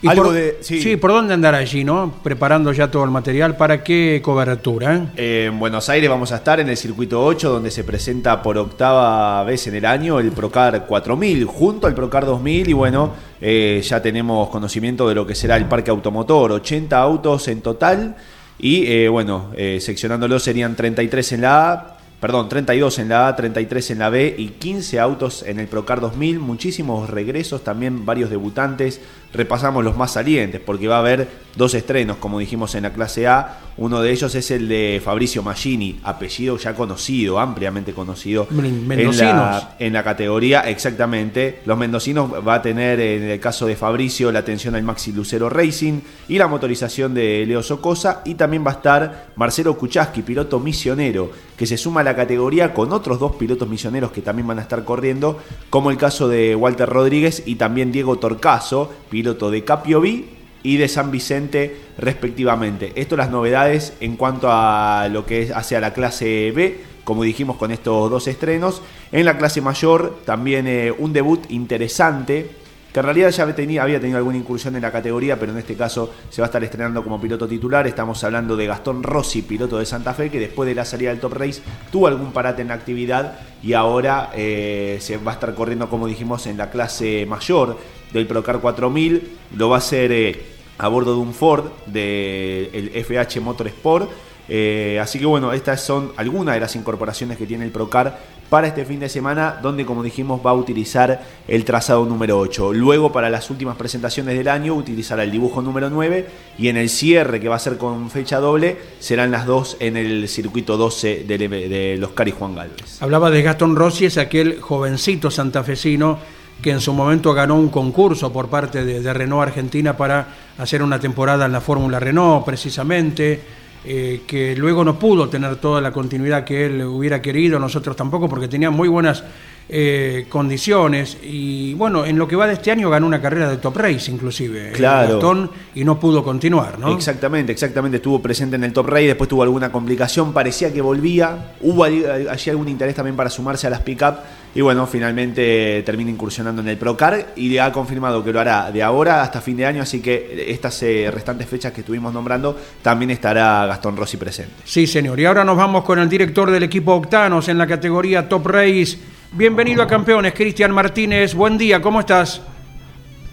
A: ¿Y
H: Algo
A: por,
H: de- sí.
A: sí, ¿por dónde andar allí, no? Preparando ya todo el material. ¿Para qué cobertura? eh?
H: Eh, en Buenos Aires vamos a estar en el circuito 8, donde se presenta por octava vez en el año el Procar 4000, junto al Procar 2000. Y bueno, eh, ya tenemos conocimiento de lo que será el parque automotor: 80 autos en total. Y eh, bueno, seccionándolo serían 33 en la A. Perdón, 32 en la A, 33 en la B y 15 autos en el Procar 2000. Muchísimos regresos, también varios debutantes. Repasamos los más salientes porque va a haber dos estrenos, como dijimos en la clase A. Uno de ellos es el de Fabricio Maggini, apellido ya conocido, ampliamente conocido
A: Men-
H: en
A: mendocinos.
H: la, en la categoría. Exactamente. Los mendocinos va a tener, en el caso de Fabricio, la atención al Maxi Lucero Racing y la motorización de Leo Socosa. Y también va a estar Marcelo Kuchaski, piloto misionero, que se suma a la categoría con otros dos pilotos misioneros que también van a estar corriendo, como el caso de Walter Rodríguez y también Diego Torcaso, piloto de Capio B y de San Vicente respectivamente. Esto las novedades en cuanto a lo que es hacia la clase B, como dijimos con estos dos estrenos. En la clase mayor también eh, un debut interesante, que en realidad ya había tenido alguna incursión en la categoría, pero en este caso se va a estar estrenando como piloto titular. Estamos hablando de Gastón Rossi, piloto de Santa Fe, que después de la salida del Top Race tuvo algún parate en la actividad y ahora eh, se va a estar corriendo, como dijimos, en la clase mayor del Procar 4000. Lo va a hacer eh, a bordo de un Ford del FH Motorsport. Eh, así que bueno, estas son algunas de las incorporaciones que tiene el Procar para este fin de semana, donde como dijimos va a utilizar el trazado número 8. Luego para las últimas presentaciones del año utilizará el dibujo número 9 y en el cierre que va a ser con fecha doble serán las dos en el circuito 12 del, de los Cari Juan Galvez.
A: Hablaba de Gastón Rossi, es aquel jovencito santafesino que en su momento ganó un concurso por parte de, Renault Argentina para hacer una temporada en la Fórmula Renault, precisamente, eh, que luego no pudo tener toda la continuidad que él hubiera querido, nosotros tampoco, porque tenía muy buenas eh, condiciones. Y bueno, en lo que va de este año ganó una carrera de top race, inclusive, eh,
H: Claro.
A: Gastón, y no pudo continuar, ¿no?
H: Exactamente, exactamente. Estuvo presente en el Top Race, después tuvo alguna complicación, parecía que volvía. Hubo allí algún interés también para sumarse a las pick-up. Y bueno, finalmente termina incursionando en el Procar y ha confirmado que lo hará de ahora hasta fin de año. Así que estas eh, restantes fechas que estuvimos nombrando, también estará Gastón Rossi presente.
A: Sí, señor. Y ahora nos vamos con el director del equipo Octanos en la categoría Top Race. Bienvenido a Campeones, Cristian Martínez. Buen día, ¿cómo estás?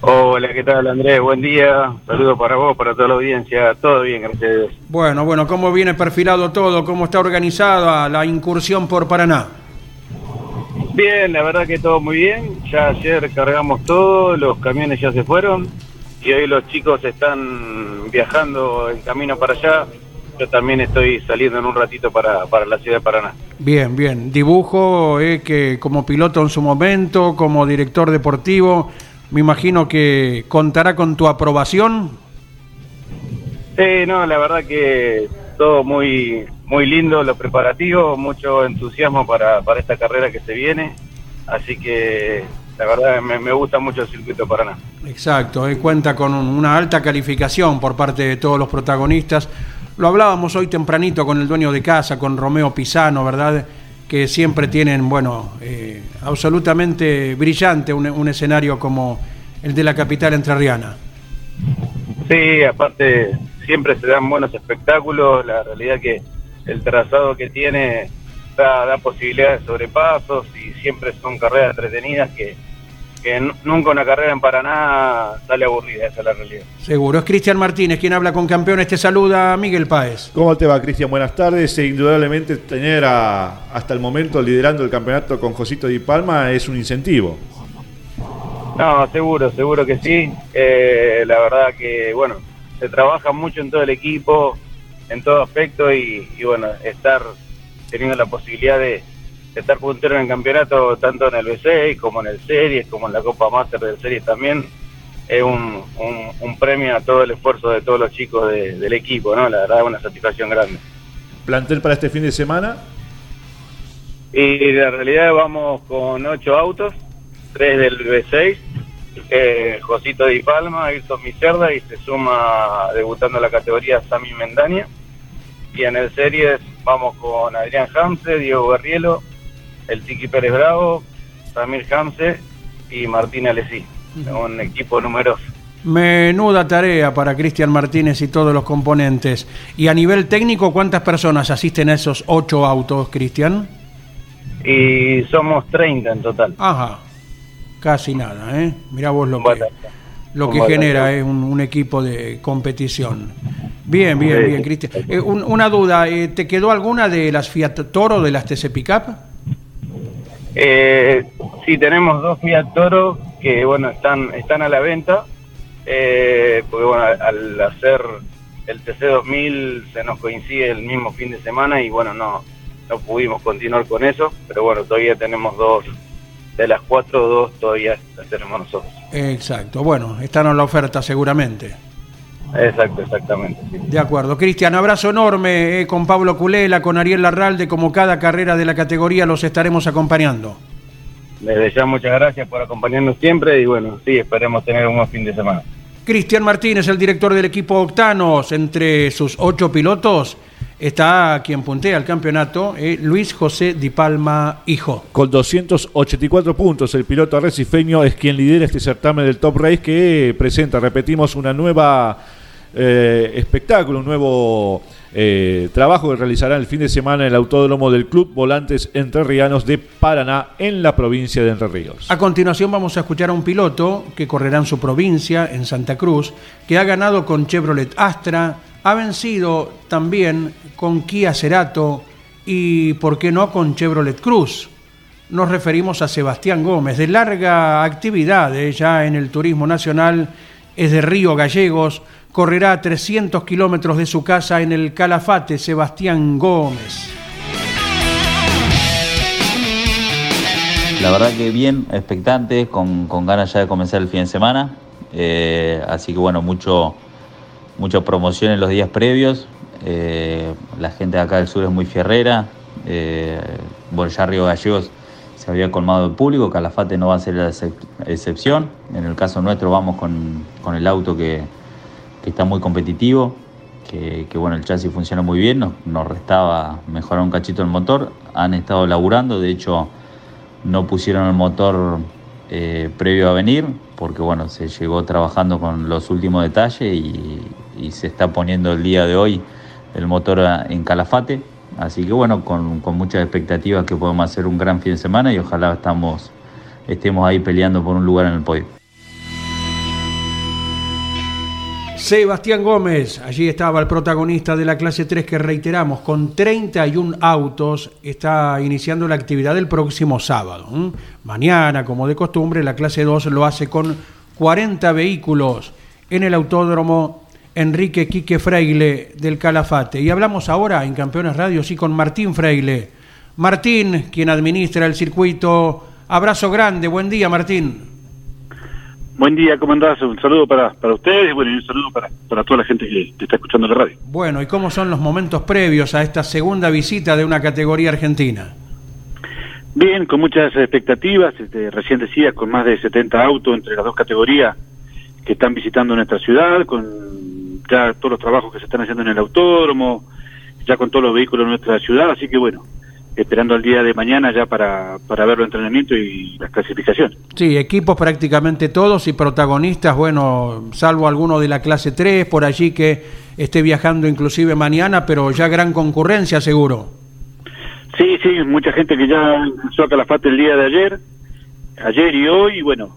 I: Hola, ¿qué tal Andrés? Buen día. Saludos para vos, para toda la audiencia. Todo bien, gracias a Dios.
A: Bueno, bueno, ¿cómo viene perfilado todo? ¿Cómo está organizada la incursión por Paraná?
I: Bien, la verdad que todo muy bien. Ya ayer cargamos todo, los camiones ya se fueron y hoy los chicos están viajando en camino para allá. Yo también estoy saliendo en un ratito para, para la ciudad de Paraná.
A: Bien, bien. Dibujo eh, que como piloto en su momento, como director deportivo, me imagino que contará con tu aprobación.
I: Sí, no, la verdad que todo muy muy lindo, los preparativos, mucho entusiasmo para, para esta carrera que se viene, así que la verdad me, me gusta mucho el circuito Paraná.
A: Exacto, eh, cuenta con un- una alta calificación por parte de todos los protagonistas. Lo hablábamos hoy tempranito con el dueño de casa, con Romeo Pisano, ¿verdad? Que siempre tienen, bueno, eh, absolutamente brillante un, escenario como el de la capital entrerriana.
I: Sí, aparte siempre se dan buenos espectáculos, la realidad que el trazado que tiene da posibilidades de sobrepasos y siempre son carreras entretenidas que, que nu- nunca una carrera en Paraná sale aburrida, esa es la realidad.
A: Seguro. Es Cristian Martínez quien habla con campeones. Te saluda Miguel Páez.
B: ¿Cómo te va, Cristian? Buenas tardes. E indudablemente tener a- hasta el momento liderando el campeonato con Josito Di Palma es un incentivo.
I: No, seguro, seguro que sí. Eh, la verdad que, bueno, se trabaja mucho en todo el equipo, en todo aspecto y, y, bueno, estar teniendo la posibilidad de estar puntero en el campeonato, tanto en el B6 como en el Series, como en la Copa Master del Series también, es un, un- un premio a todo el esfuerzo de todos los chicos de- del equipo, ¿no? La verdad es una satisfacción grande.
B: ¿Plantel para este fin de semana?
I: Y la realidad vamos con ocho autos, tres del B6, eh, Josito Di Palma, Ayrton Micerda y se suma debutando en la categoría Sami Mendaña. Y en el Series vamos con Adrián Hamse, Diego Berrielo, el Tiki Pérez Bravo, Samir Hamse y Martín Alesí. Un equipo numeroso.
A: Menuda tarea para Cristian Martínez y todos los componentes. Y a nivel técnico, ¿cuántas personas asisten a esos ocho autos, Cristian?
I: Y somos 30 en total.
A: Ajá, casi nada, ¿eh? Mirá vos lo que, lo que genera ¿eh? un, un equipo de competición. Bien, bien, bien, Cristian. Eh, un- una duda, eh, ¿te quedó alguna de las Fiat Toro, de las TC Pickup?
I: Eh, sí, tenemos dos Fiat Toro que, bueno, están, están a la venta. Eh, porque, bueno, al hacer el TC2000 se nos coincide el mismo fin de semana y, bueno, no, no pudimos continuar con eso. Pero, bueno, todavía tenemos dos, de las cuatro, dos todavía las tenemos nosotros.
A: Exacto, bueno, están en la oferta seguramente.
I: Exacto, exactamente. sí.
A: De acuerdo. Cristian, abrazo enorme eh, con Pablo Culela, con Ariel Larralde, como cada carrera de la categoría los estaremos acompañando.
I: Desde ya, muchas gracias por acompañarnos siempre y, bueno, sí, esperemos tener un buen fin de semana.
A: Cristian Martínez, el director del equipo Octanos, entre sus ocho pilotos está quien puntea el campeonato, eh, Luis José Di Palma, hijo.
B: Con 284 puntos, el piloto arrecifeño es quien lidera este certamen del Top Race que presenta, repetimos, una nueva eh, espectáculo, un nuevo eh, trabajo que realizará el fin de semana en el autódromo del Club Volantes Entrerrianos de Paraná en la provincia de Entre Ríos.
A: A continuación vamos a escuchar a un piloto que correrá en su provincia, en Santa Cruz, que ha ganado con Chevrolet Astra, ha vencido también con Kia Cerato y, por qué no, con Chevrolet Cruz. Nos referimos a Sebastián Gómez, de larga actividad eh, ya en el turismo nacional, es de Río Gallegos, correrá a 300 kilómetros de su casa en el Calafate, Sebastián Gómez.
J: La verdad que bien, expectante, con, con ganas ya de comenzar el fin de semana. Eh, así que bueno, mucho, mucha promoción en los días previos. Eh, la gente de acá del sur es muy fierrera. Eh, bueno, ya Río Gallegos se había colmado de público, Calafate no va a ser la excep- excepción. En el caso nuestro vamos con, con el auto que, que está muy competitivo, que, que, bueno, el chasis funciona muy bien, nos, nos restaba mejorar un cachito el motor. Han estado laburando, de hecho no pusieron el motor eh, previo a venir, porque bueno, se llegó trabajando con los últimos detalles y, y se está poniendo el día de hoy el motor en Calafate. Así que bueno, con, con muchas expectativas que podemos hacer un gran fin de semana y ojalá estamos, estemos ahí peleando por un lugar en el podio.
A: Sebastián Gómez, allí estaba el protagonista de la clase 3 que reiteramos, con 31 autos, está iniciando la actividad del próximo sábado. Mañana, como de costumbre, la clase 2 lo hace con 40 vehículos en el autódromo Enrique Quique Freile del Calafate. Y hablamos ahora en Campeones Radio, sí, con Martín Freile. Martín, quien administra el circuito. Abrazo grande, buen día Martín.
K: Buen día, ¿cómo andás? Un saludo para, para ustedes y bueno, y un saludo para, para toda la gente que te está escuchando en la radio.
A: Bueno, ¿y cómo son los momentos previos a esta segunda visita de una categoría argentina?
K: Bien, con muchas expectativas, este, recién decía, con más de 70 autos entre las dos categorías que están visitando nuestra ciudad, con ya todos los trabajos que se están haciendo en el autódromo, ya con todos los vehículos de nuestra ciudad, así que bueno, esperando el día de mañana ya para, para ver los entrenamientos y las clasificaciones.
A: Sí, equipos prácticamente todos y protagonistas, bueno, salvo alguno de la clase 3 por allí que esté viajando inclusive mañana, pero ya gran concurrencia seguro.
K: Sí, sí, mucha gente que ya ingresó a Calafate el día de ayer, ayer y hoy, y bueno,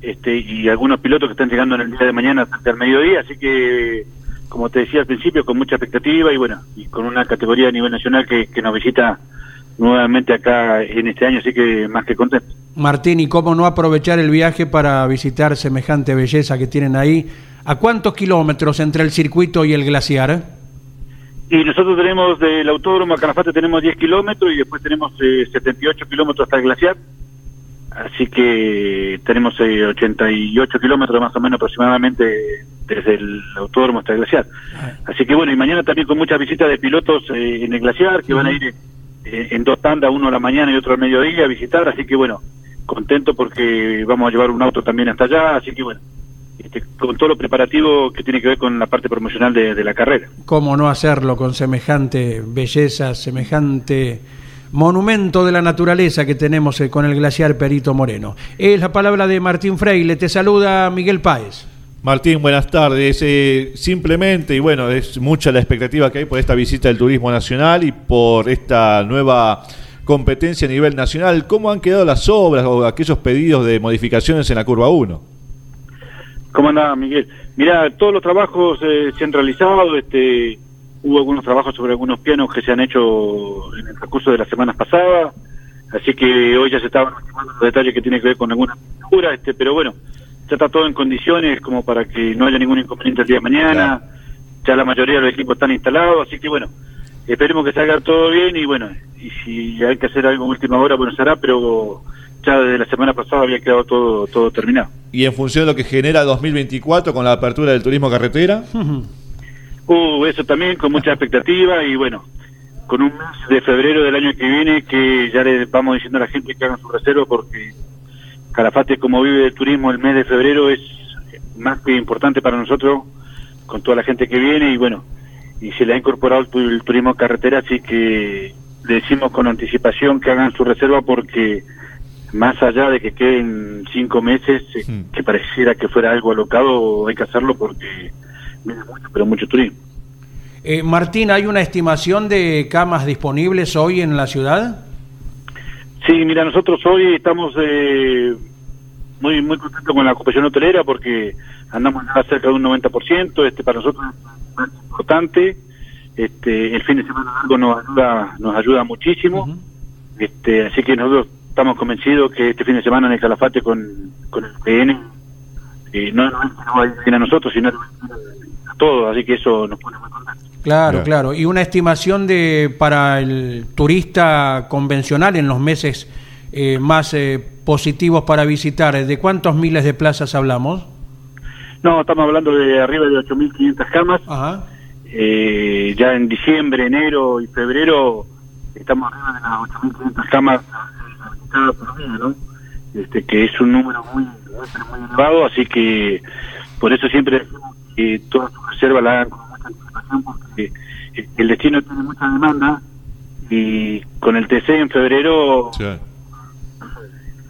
K: este, y algunos pilotos que están llegando en el día de mañana hasta el mediodía, así que, como te decía al principio, con mucha expectativa y bueno, y con una categoría a nivel nacional que, que nos visita nuevamente acá en este año, así que más que contento.
A: Martín, ¿y cómo no aprovechar el viaje para visitar semejante belleza que tienen ahí? ¿A cuántos kilómetros entre el circuito y el glaciar?
K: Y nosotros tenemos del autódromo a Calafate tenemos 10 kilómetros y después tenemos eh, 78 kilómetros hasta el glaciar. Así que tenemos eh, 88 kilómetros más o menos aproximadamente desde el autódromo hasta el glaciar. Así que bueno, y mañana también con muchas visitas de pilotos eh, en el glaciar que van a ir eh, en dos tandas, uno a la mañana y otro al mediodía a visitar. Así que bueno, contento porque vamos a llevar un auto también hasta allá. Así que bueno, este, con todo lo preparativo que tiene que ver con la parte promocional de, de la carrera.
A: ¿Cómo no hacerlo con semejante belleza, semejante monumento de la naturaleza que tenemos eh, con el glaciar Perito Moreno? Es la palabra de Martín Freile. Te saluda Miguel Páez.
B: Martín, buenas tardes. Eh, simplemente, y bueno, es mucha la expectativa que hay por esta visita del turismo nacional y por esta nueva competencia a nivel nacional. ¿Cómo han quedado las obras o aquellos pedidos de modificaciones en la curva 1?
K: ¿Cómo anda, Miguel? Mira, todos los trabajos eh, se han realizado, este, hubo algunos trabajos sobre algunos pianos que se han hecho en el transcurso de las semanas pasadas, así que hoy ya se estaban ultimando los detalles que tienen que ver con alguna pintura, este, pero bueno, ya está todo en condiciones como para que no haya ningún inconveniente el día de mañana, ya la mayoría de los equipos están instalados, así que bueno, esperemos que salga todo bien y bueno, y si hay que hacer algo en última hora, bueno, se hará, pero ya desde la semana pasada había quedado todo, todo terminado.
B: Y en función de lo que genera 2024 con la apertura del turismo carretera.
K: Uh, eso también con mucha expectativa y bueno, con un mes de febrero del año que viene que ya le vamos diciendo a la gente que hagan su reserva porque Calafate como vive del turismo el mes de febrero es más que importante para nosotros con toda la gente que viene y bueno, y se le ha incorporado el, tu- el turismo carretera así que le decimos con anticipación que hagan su reserva porque más allá de que queden cinco meses que pareciera que fuera algo alocado hay que hacerlo porque viene mucho pero mucho turismo
A: Eh, Martín, ¿hay una estimación de camas disponibles hoy en la ciudad?
K: Sí, mira, nosotros hoy estamos eh, muy muy contentos con la ocupación hotelera porque andamos ya cerca de un 90%, este para nosotros es importante. Este, el fin de semana largo nos ayuda nos ayuda muchísimo. Este, así que nosotros estamos convencidos que este fin de semana en el Calafate con, con el PN eh, no, no nos va a ir bien a nosotros, sino a a todos, así que eso nos pone muy contentos.
A: Claro, claro. Y una estimación de para el turista convencional en los meses eh, más eh, positivos para visitar, ¿de cuántos miles de plazas hablamos?
K: No, estamos hablando de arriba de 8.500 camas. Eh, ya en diciembre, enero y febrero estamos arriba de las 8.500 camas por día, ¿no? Este, que es un número muy, muy, muy elevado, así que por eso siempre decimos que todas sus reservas la hagan con mucha anticipación porque eh, el destino tiene mucha demanda y con el TC en febrero va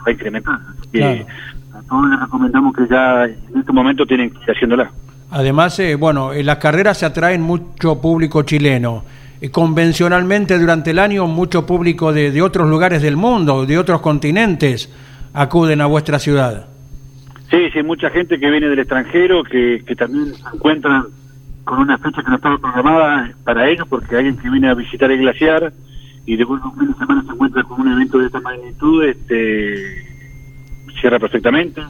K: a incrementar. Así que
A: Claro.
K: a todos les recomendamos que ya en este momento tienen que ir haciéndola.
A: Además, eh, bueno, en las carreras se atraen mucho público chileno. Eh, convencionalmente durante el año mucho público de, de otros lugares del mundo, de otros continentes, acuden a vuestra ciudad.
K: Sí, sí, mucha gente que viene del extranjero que, que también se encuentran con una fecha que no estaba programada para ellos, porque alguien que viene a visitar el glaciar y después de un fin de semana se encuentra con un evento de esta magnitud, este cierra perfectamente.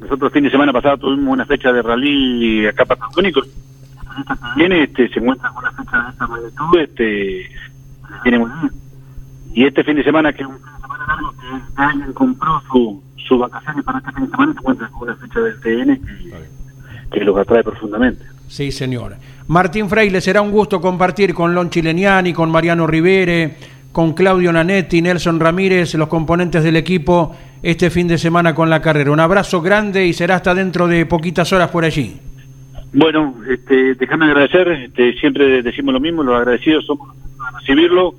K: Nosotros fin de semana pasado tuvimos una fecha de rally acá patagónico. Turista que viene este, se encuentra con una fecha de esta magnitud, este viene muy bien. Y este fin de semana, que es un fin de semana largo, que alguien compró su sus vacaciones para este fin de semana se encuentran con una fecha del TN que, que los atrae profundamente.
A: Sí, señor. Martín Freile, será un gusto compartir con Lon Chileniani, con Mariano Rivere, con Claudio Nanetti, Nelson Ramírez, los componentes del equipo este fin de semana con la carrera. Un abrazo grande y será hasta dentro de poquitas horas por allí.
K: Bueno, este, déjame agradecer, este, siempre decimos lo mismo, los agradecidos somos a recibirlo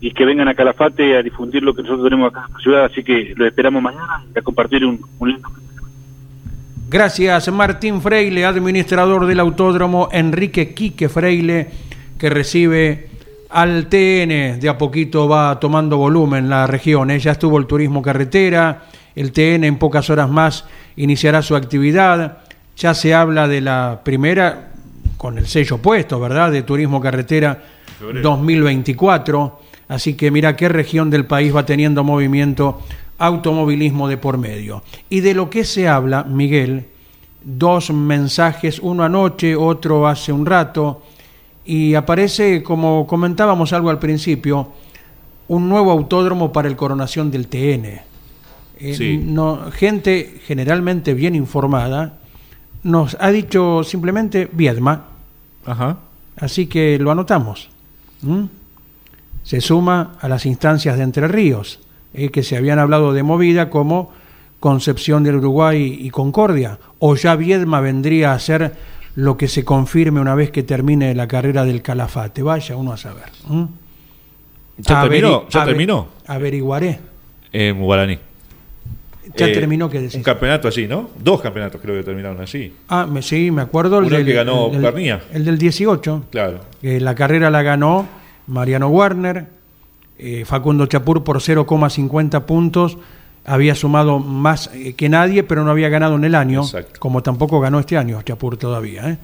K: y que vengan a Calafate a difundir lo que nosotros tenemos acá en la ciudad, así que lo esperamos mañana y a compartir un, un lindo
A: Gracias, Martín Freile, administrador del autódromo Enrique Quique Freile, que recibe al TN. De a poquito va tomando volumen la región. ¿eh? Ya estuvo el turismo carretera, el TN en pocas horas más iniciará su actividad. Ya se habla de la primera, con el sello puesto, ¿verdad? De turismo carretera 2024. Así que mira qué región del país va teniendo movimiento automovilismo de por medio. Y de lo que se habla, Miguel, dos mensajes, uno anoche, otro hace un rato, y aparece, como comentábamos algo al principio, un nuevo autódromo para el coronación del TN. Eh,
B: Sí.
A: no, gente generalmente bien informada nos ha dicho simplemente Viedma.
B: Ajá.
A: Así que lo anotamos. ¿Mm? Se suma a las instancias de Entre Ríos, eh, que se habían hablado de movida como Concepción del Uruguay y Concordia. O ya Viedma vendría a ser lo que se confirme una vez que termine la carrera del Calafate. Vaya uno a saber. ¿Mm?
B: ¿Ya
A: Averi-
B: terminó? ¿Ya terminó?
A: Averiguaré.
B: En Guaraní.
A: Ya
B: Eh,
A: terminó, ¿qué decís?
B: Un campeonato allí, ¿no? Dos campeonatos creo que terminaron allí.
A: Ah, me, sí, me acuerdo. el
B: Uno
A: del-
B: que ganó
A: el. El del 18.
B: Claro.
A: que la carrera la ganó Mariano Warner, eh, Facundo Chapur por 0,50 puntos, había sumado más eh, que nadie, pero no había ganado en el año, como tampoco ganó este año Chapur todavía. ¿eh?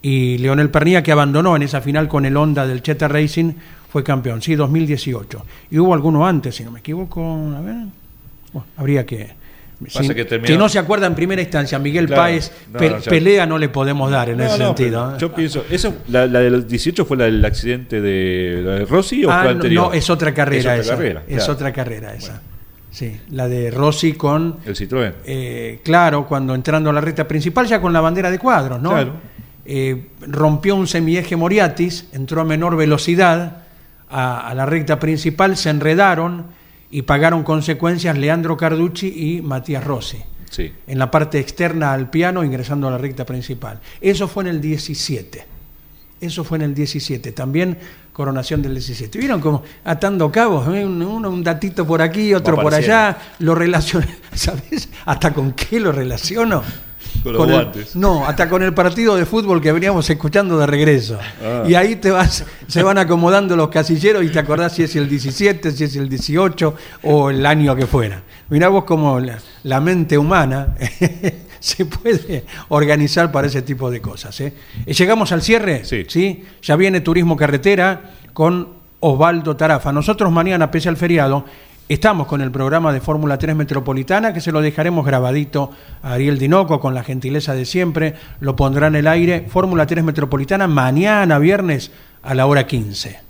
A: Y Leonel Pernía, que abandonó en esa final con el Honda del Cheta Racing, fue campeón, sí, 2018. Y hubo alguno antes, si no me equivoco, a ver, bueno, habría que...
B: Pasa
A: Si,
B: que
A: no se acuerda en primera instancia, Miguel
B: Claro.
A: Páez,
B: No,
A: pe-
B: no, ya-
A: pelea no le podemos dar en
B: No,
A: ese sentido. ¿eh?
B: Yo pienso, eso, la, la del 18 fue la del accidente de, la de Rossi o
A: Ah,
B: fue anterior?
A: no, es otra carrera
B: Es otra
A: esa.
B: carrera,
A: es
B: claro.
A: otra carrera esa. Sí, la de Rossi con.
B: El Citroën.
A: eh, claro, cuando entrando a la recta principal, ya con la bandera de cuadros, ¿no?
B: Claro.
A: Eh, rompió un semieje Moriatis, entró a menor velocidad a, a la recta principal, se enredaron y pagaron consecuencias Leandro Carducci y Matías Rossi.
B: Sí.
A: En la parte externa al piano, ingresando a la recta principal. Eso fue en el 17. Eso fue en el 17. También coronación del 17. ¿Vieron cómo atando cabos? eh? Un, uno, un datito por aquí, otro por allá. Lo relaciono. <laughs> ¿Sabes? ¿Hasta con qué lo relaciono? <laughs>
B: Con los guantes.
A: no, hasta con el partido de fútbol que veníamos escuchando de regreso.
B: Ah.
A: Y ahí te vas, <laughs> se van acomodando los casilleros y te acordás si es el 17, si es el 18 o el año que fuera. Mirá vos cómo la, la mente humana <laughs> se puede organizar para ese tipo de cosas. ¿eh? ¿Llegamos al cierre? Sí. Ya viene Turismo Carretera con Osvaldo Tarafa. Nosotros mañana, pese al feriado, estamos con el programa de Fórmula 3 Metropolitana, que se lo dejaremos grabadito a Ariel Dinoco con la gentileza de siempre. Lo pondrá en el aire. Fórmula 3 Metropolitana mañana, viernes, a la hora 15.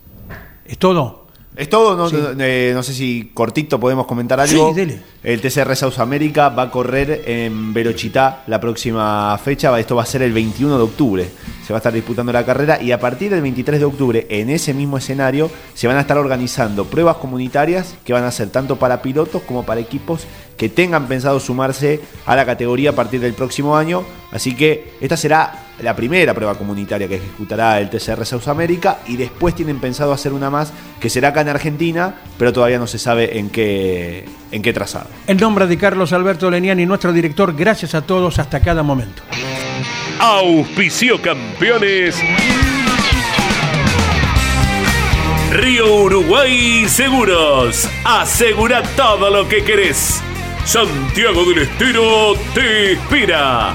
A: ¿Es todo?
H: Es todo, no,
A: Sí.
H: no- eh, no sé si cortito podemos comentar algo.
A: Sí, dele.
H: El TCR South America va a correr en Verochitá la próxima fecha. Va- Esto va a ser el 21 de octubre. Se va a estar disputando la carrera y a partir del 23 de octubre, en ese mismo escenario, se van a estar organizando pruebas comunitarias que van a ser tanto para pilotos como para equipos que tengan pensado sumarse a la categoría a partir del próximo año. Así que esta será la primera prueba comunitaria que ejecutará el TCR South America y después tienen pensado hacer una más que será acá en Argentina, pero todavía no se sabe en qué, en qué trazado.
A: En nombre de Carlos Alberto Leniani, nuestro director, gracias a todos hasta cada momento.
L: Auspicio campeones. Río Uruguay Seguros. Asegura todo lo que querés. Santiago del Estero te inspira.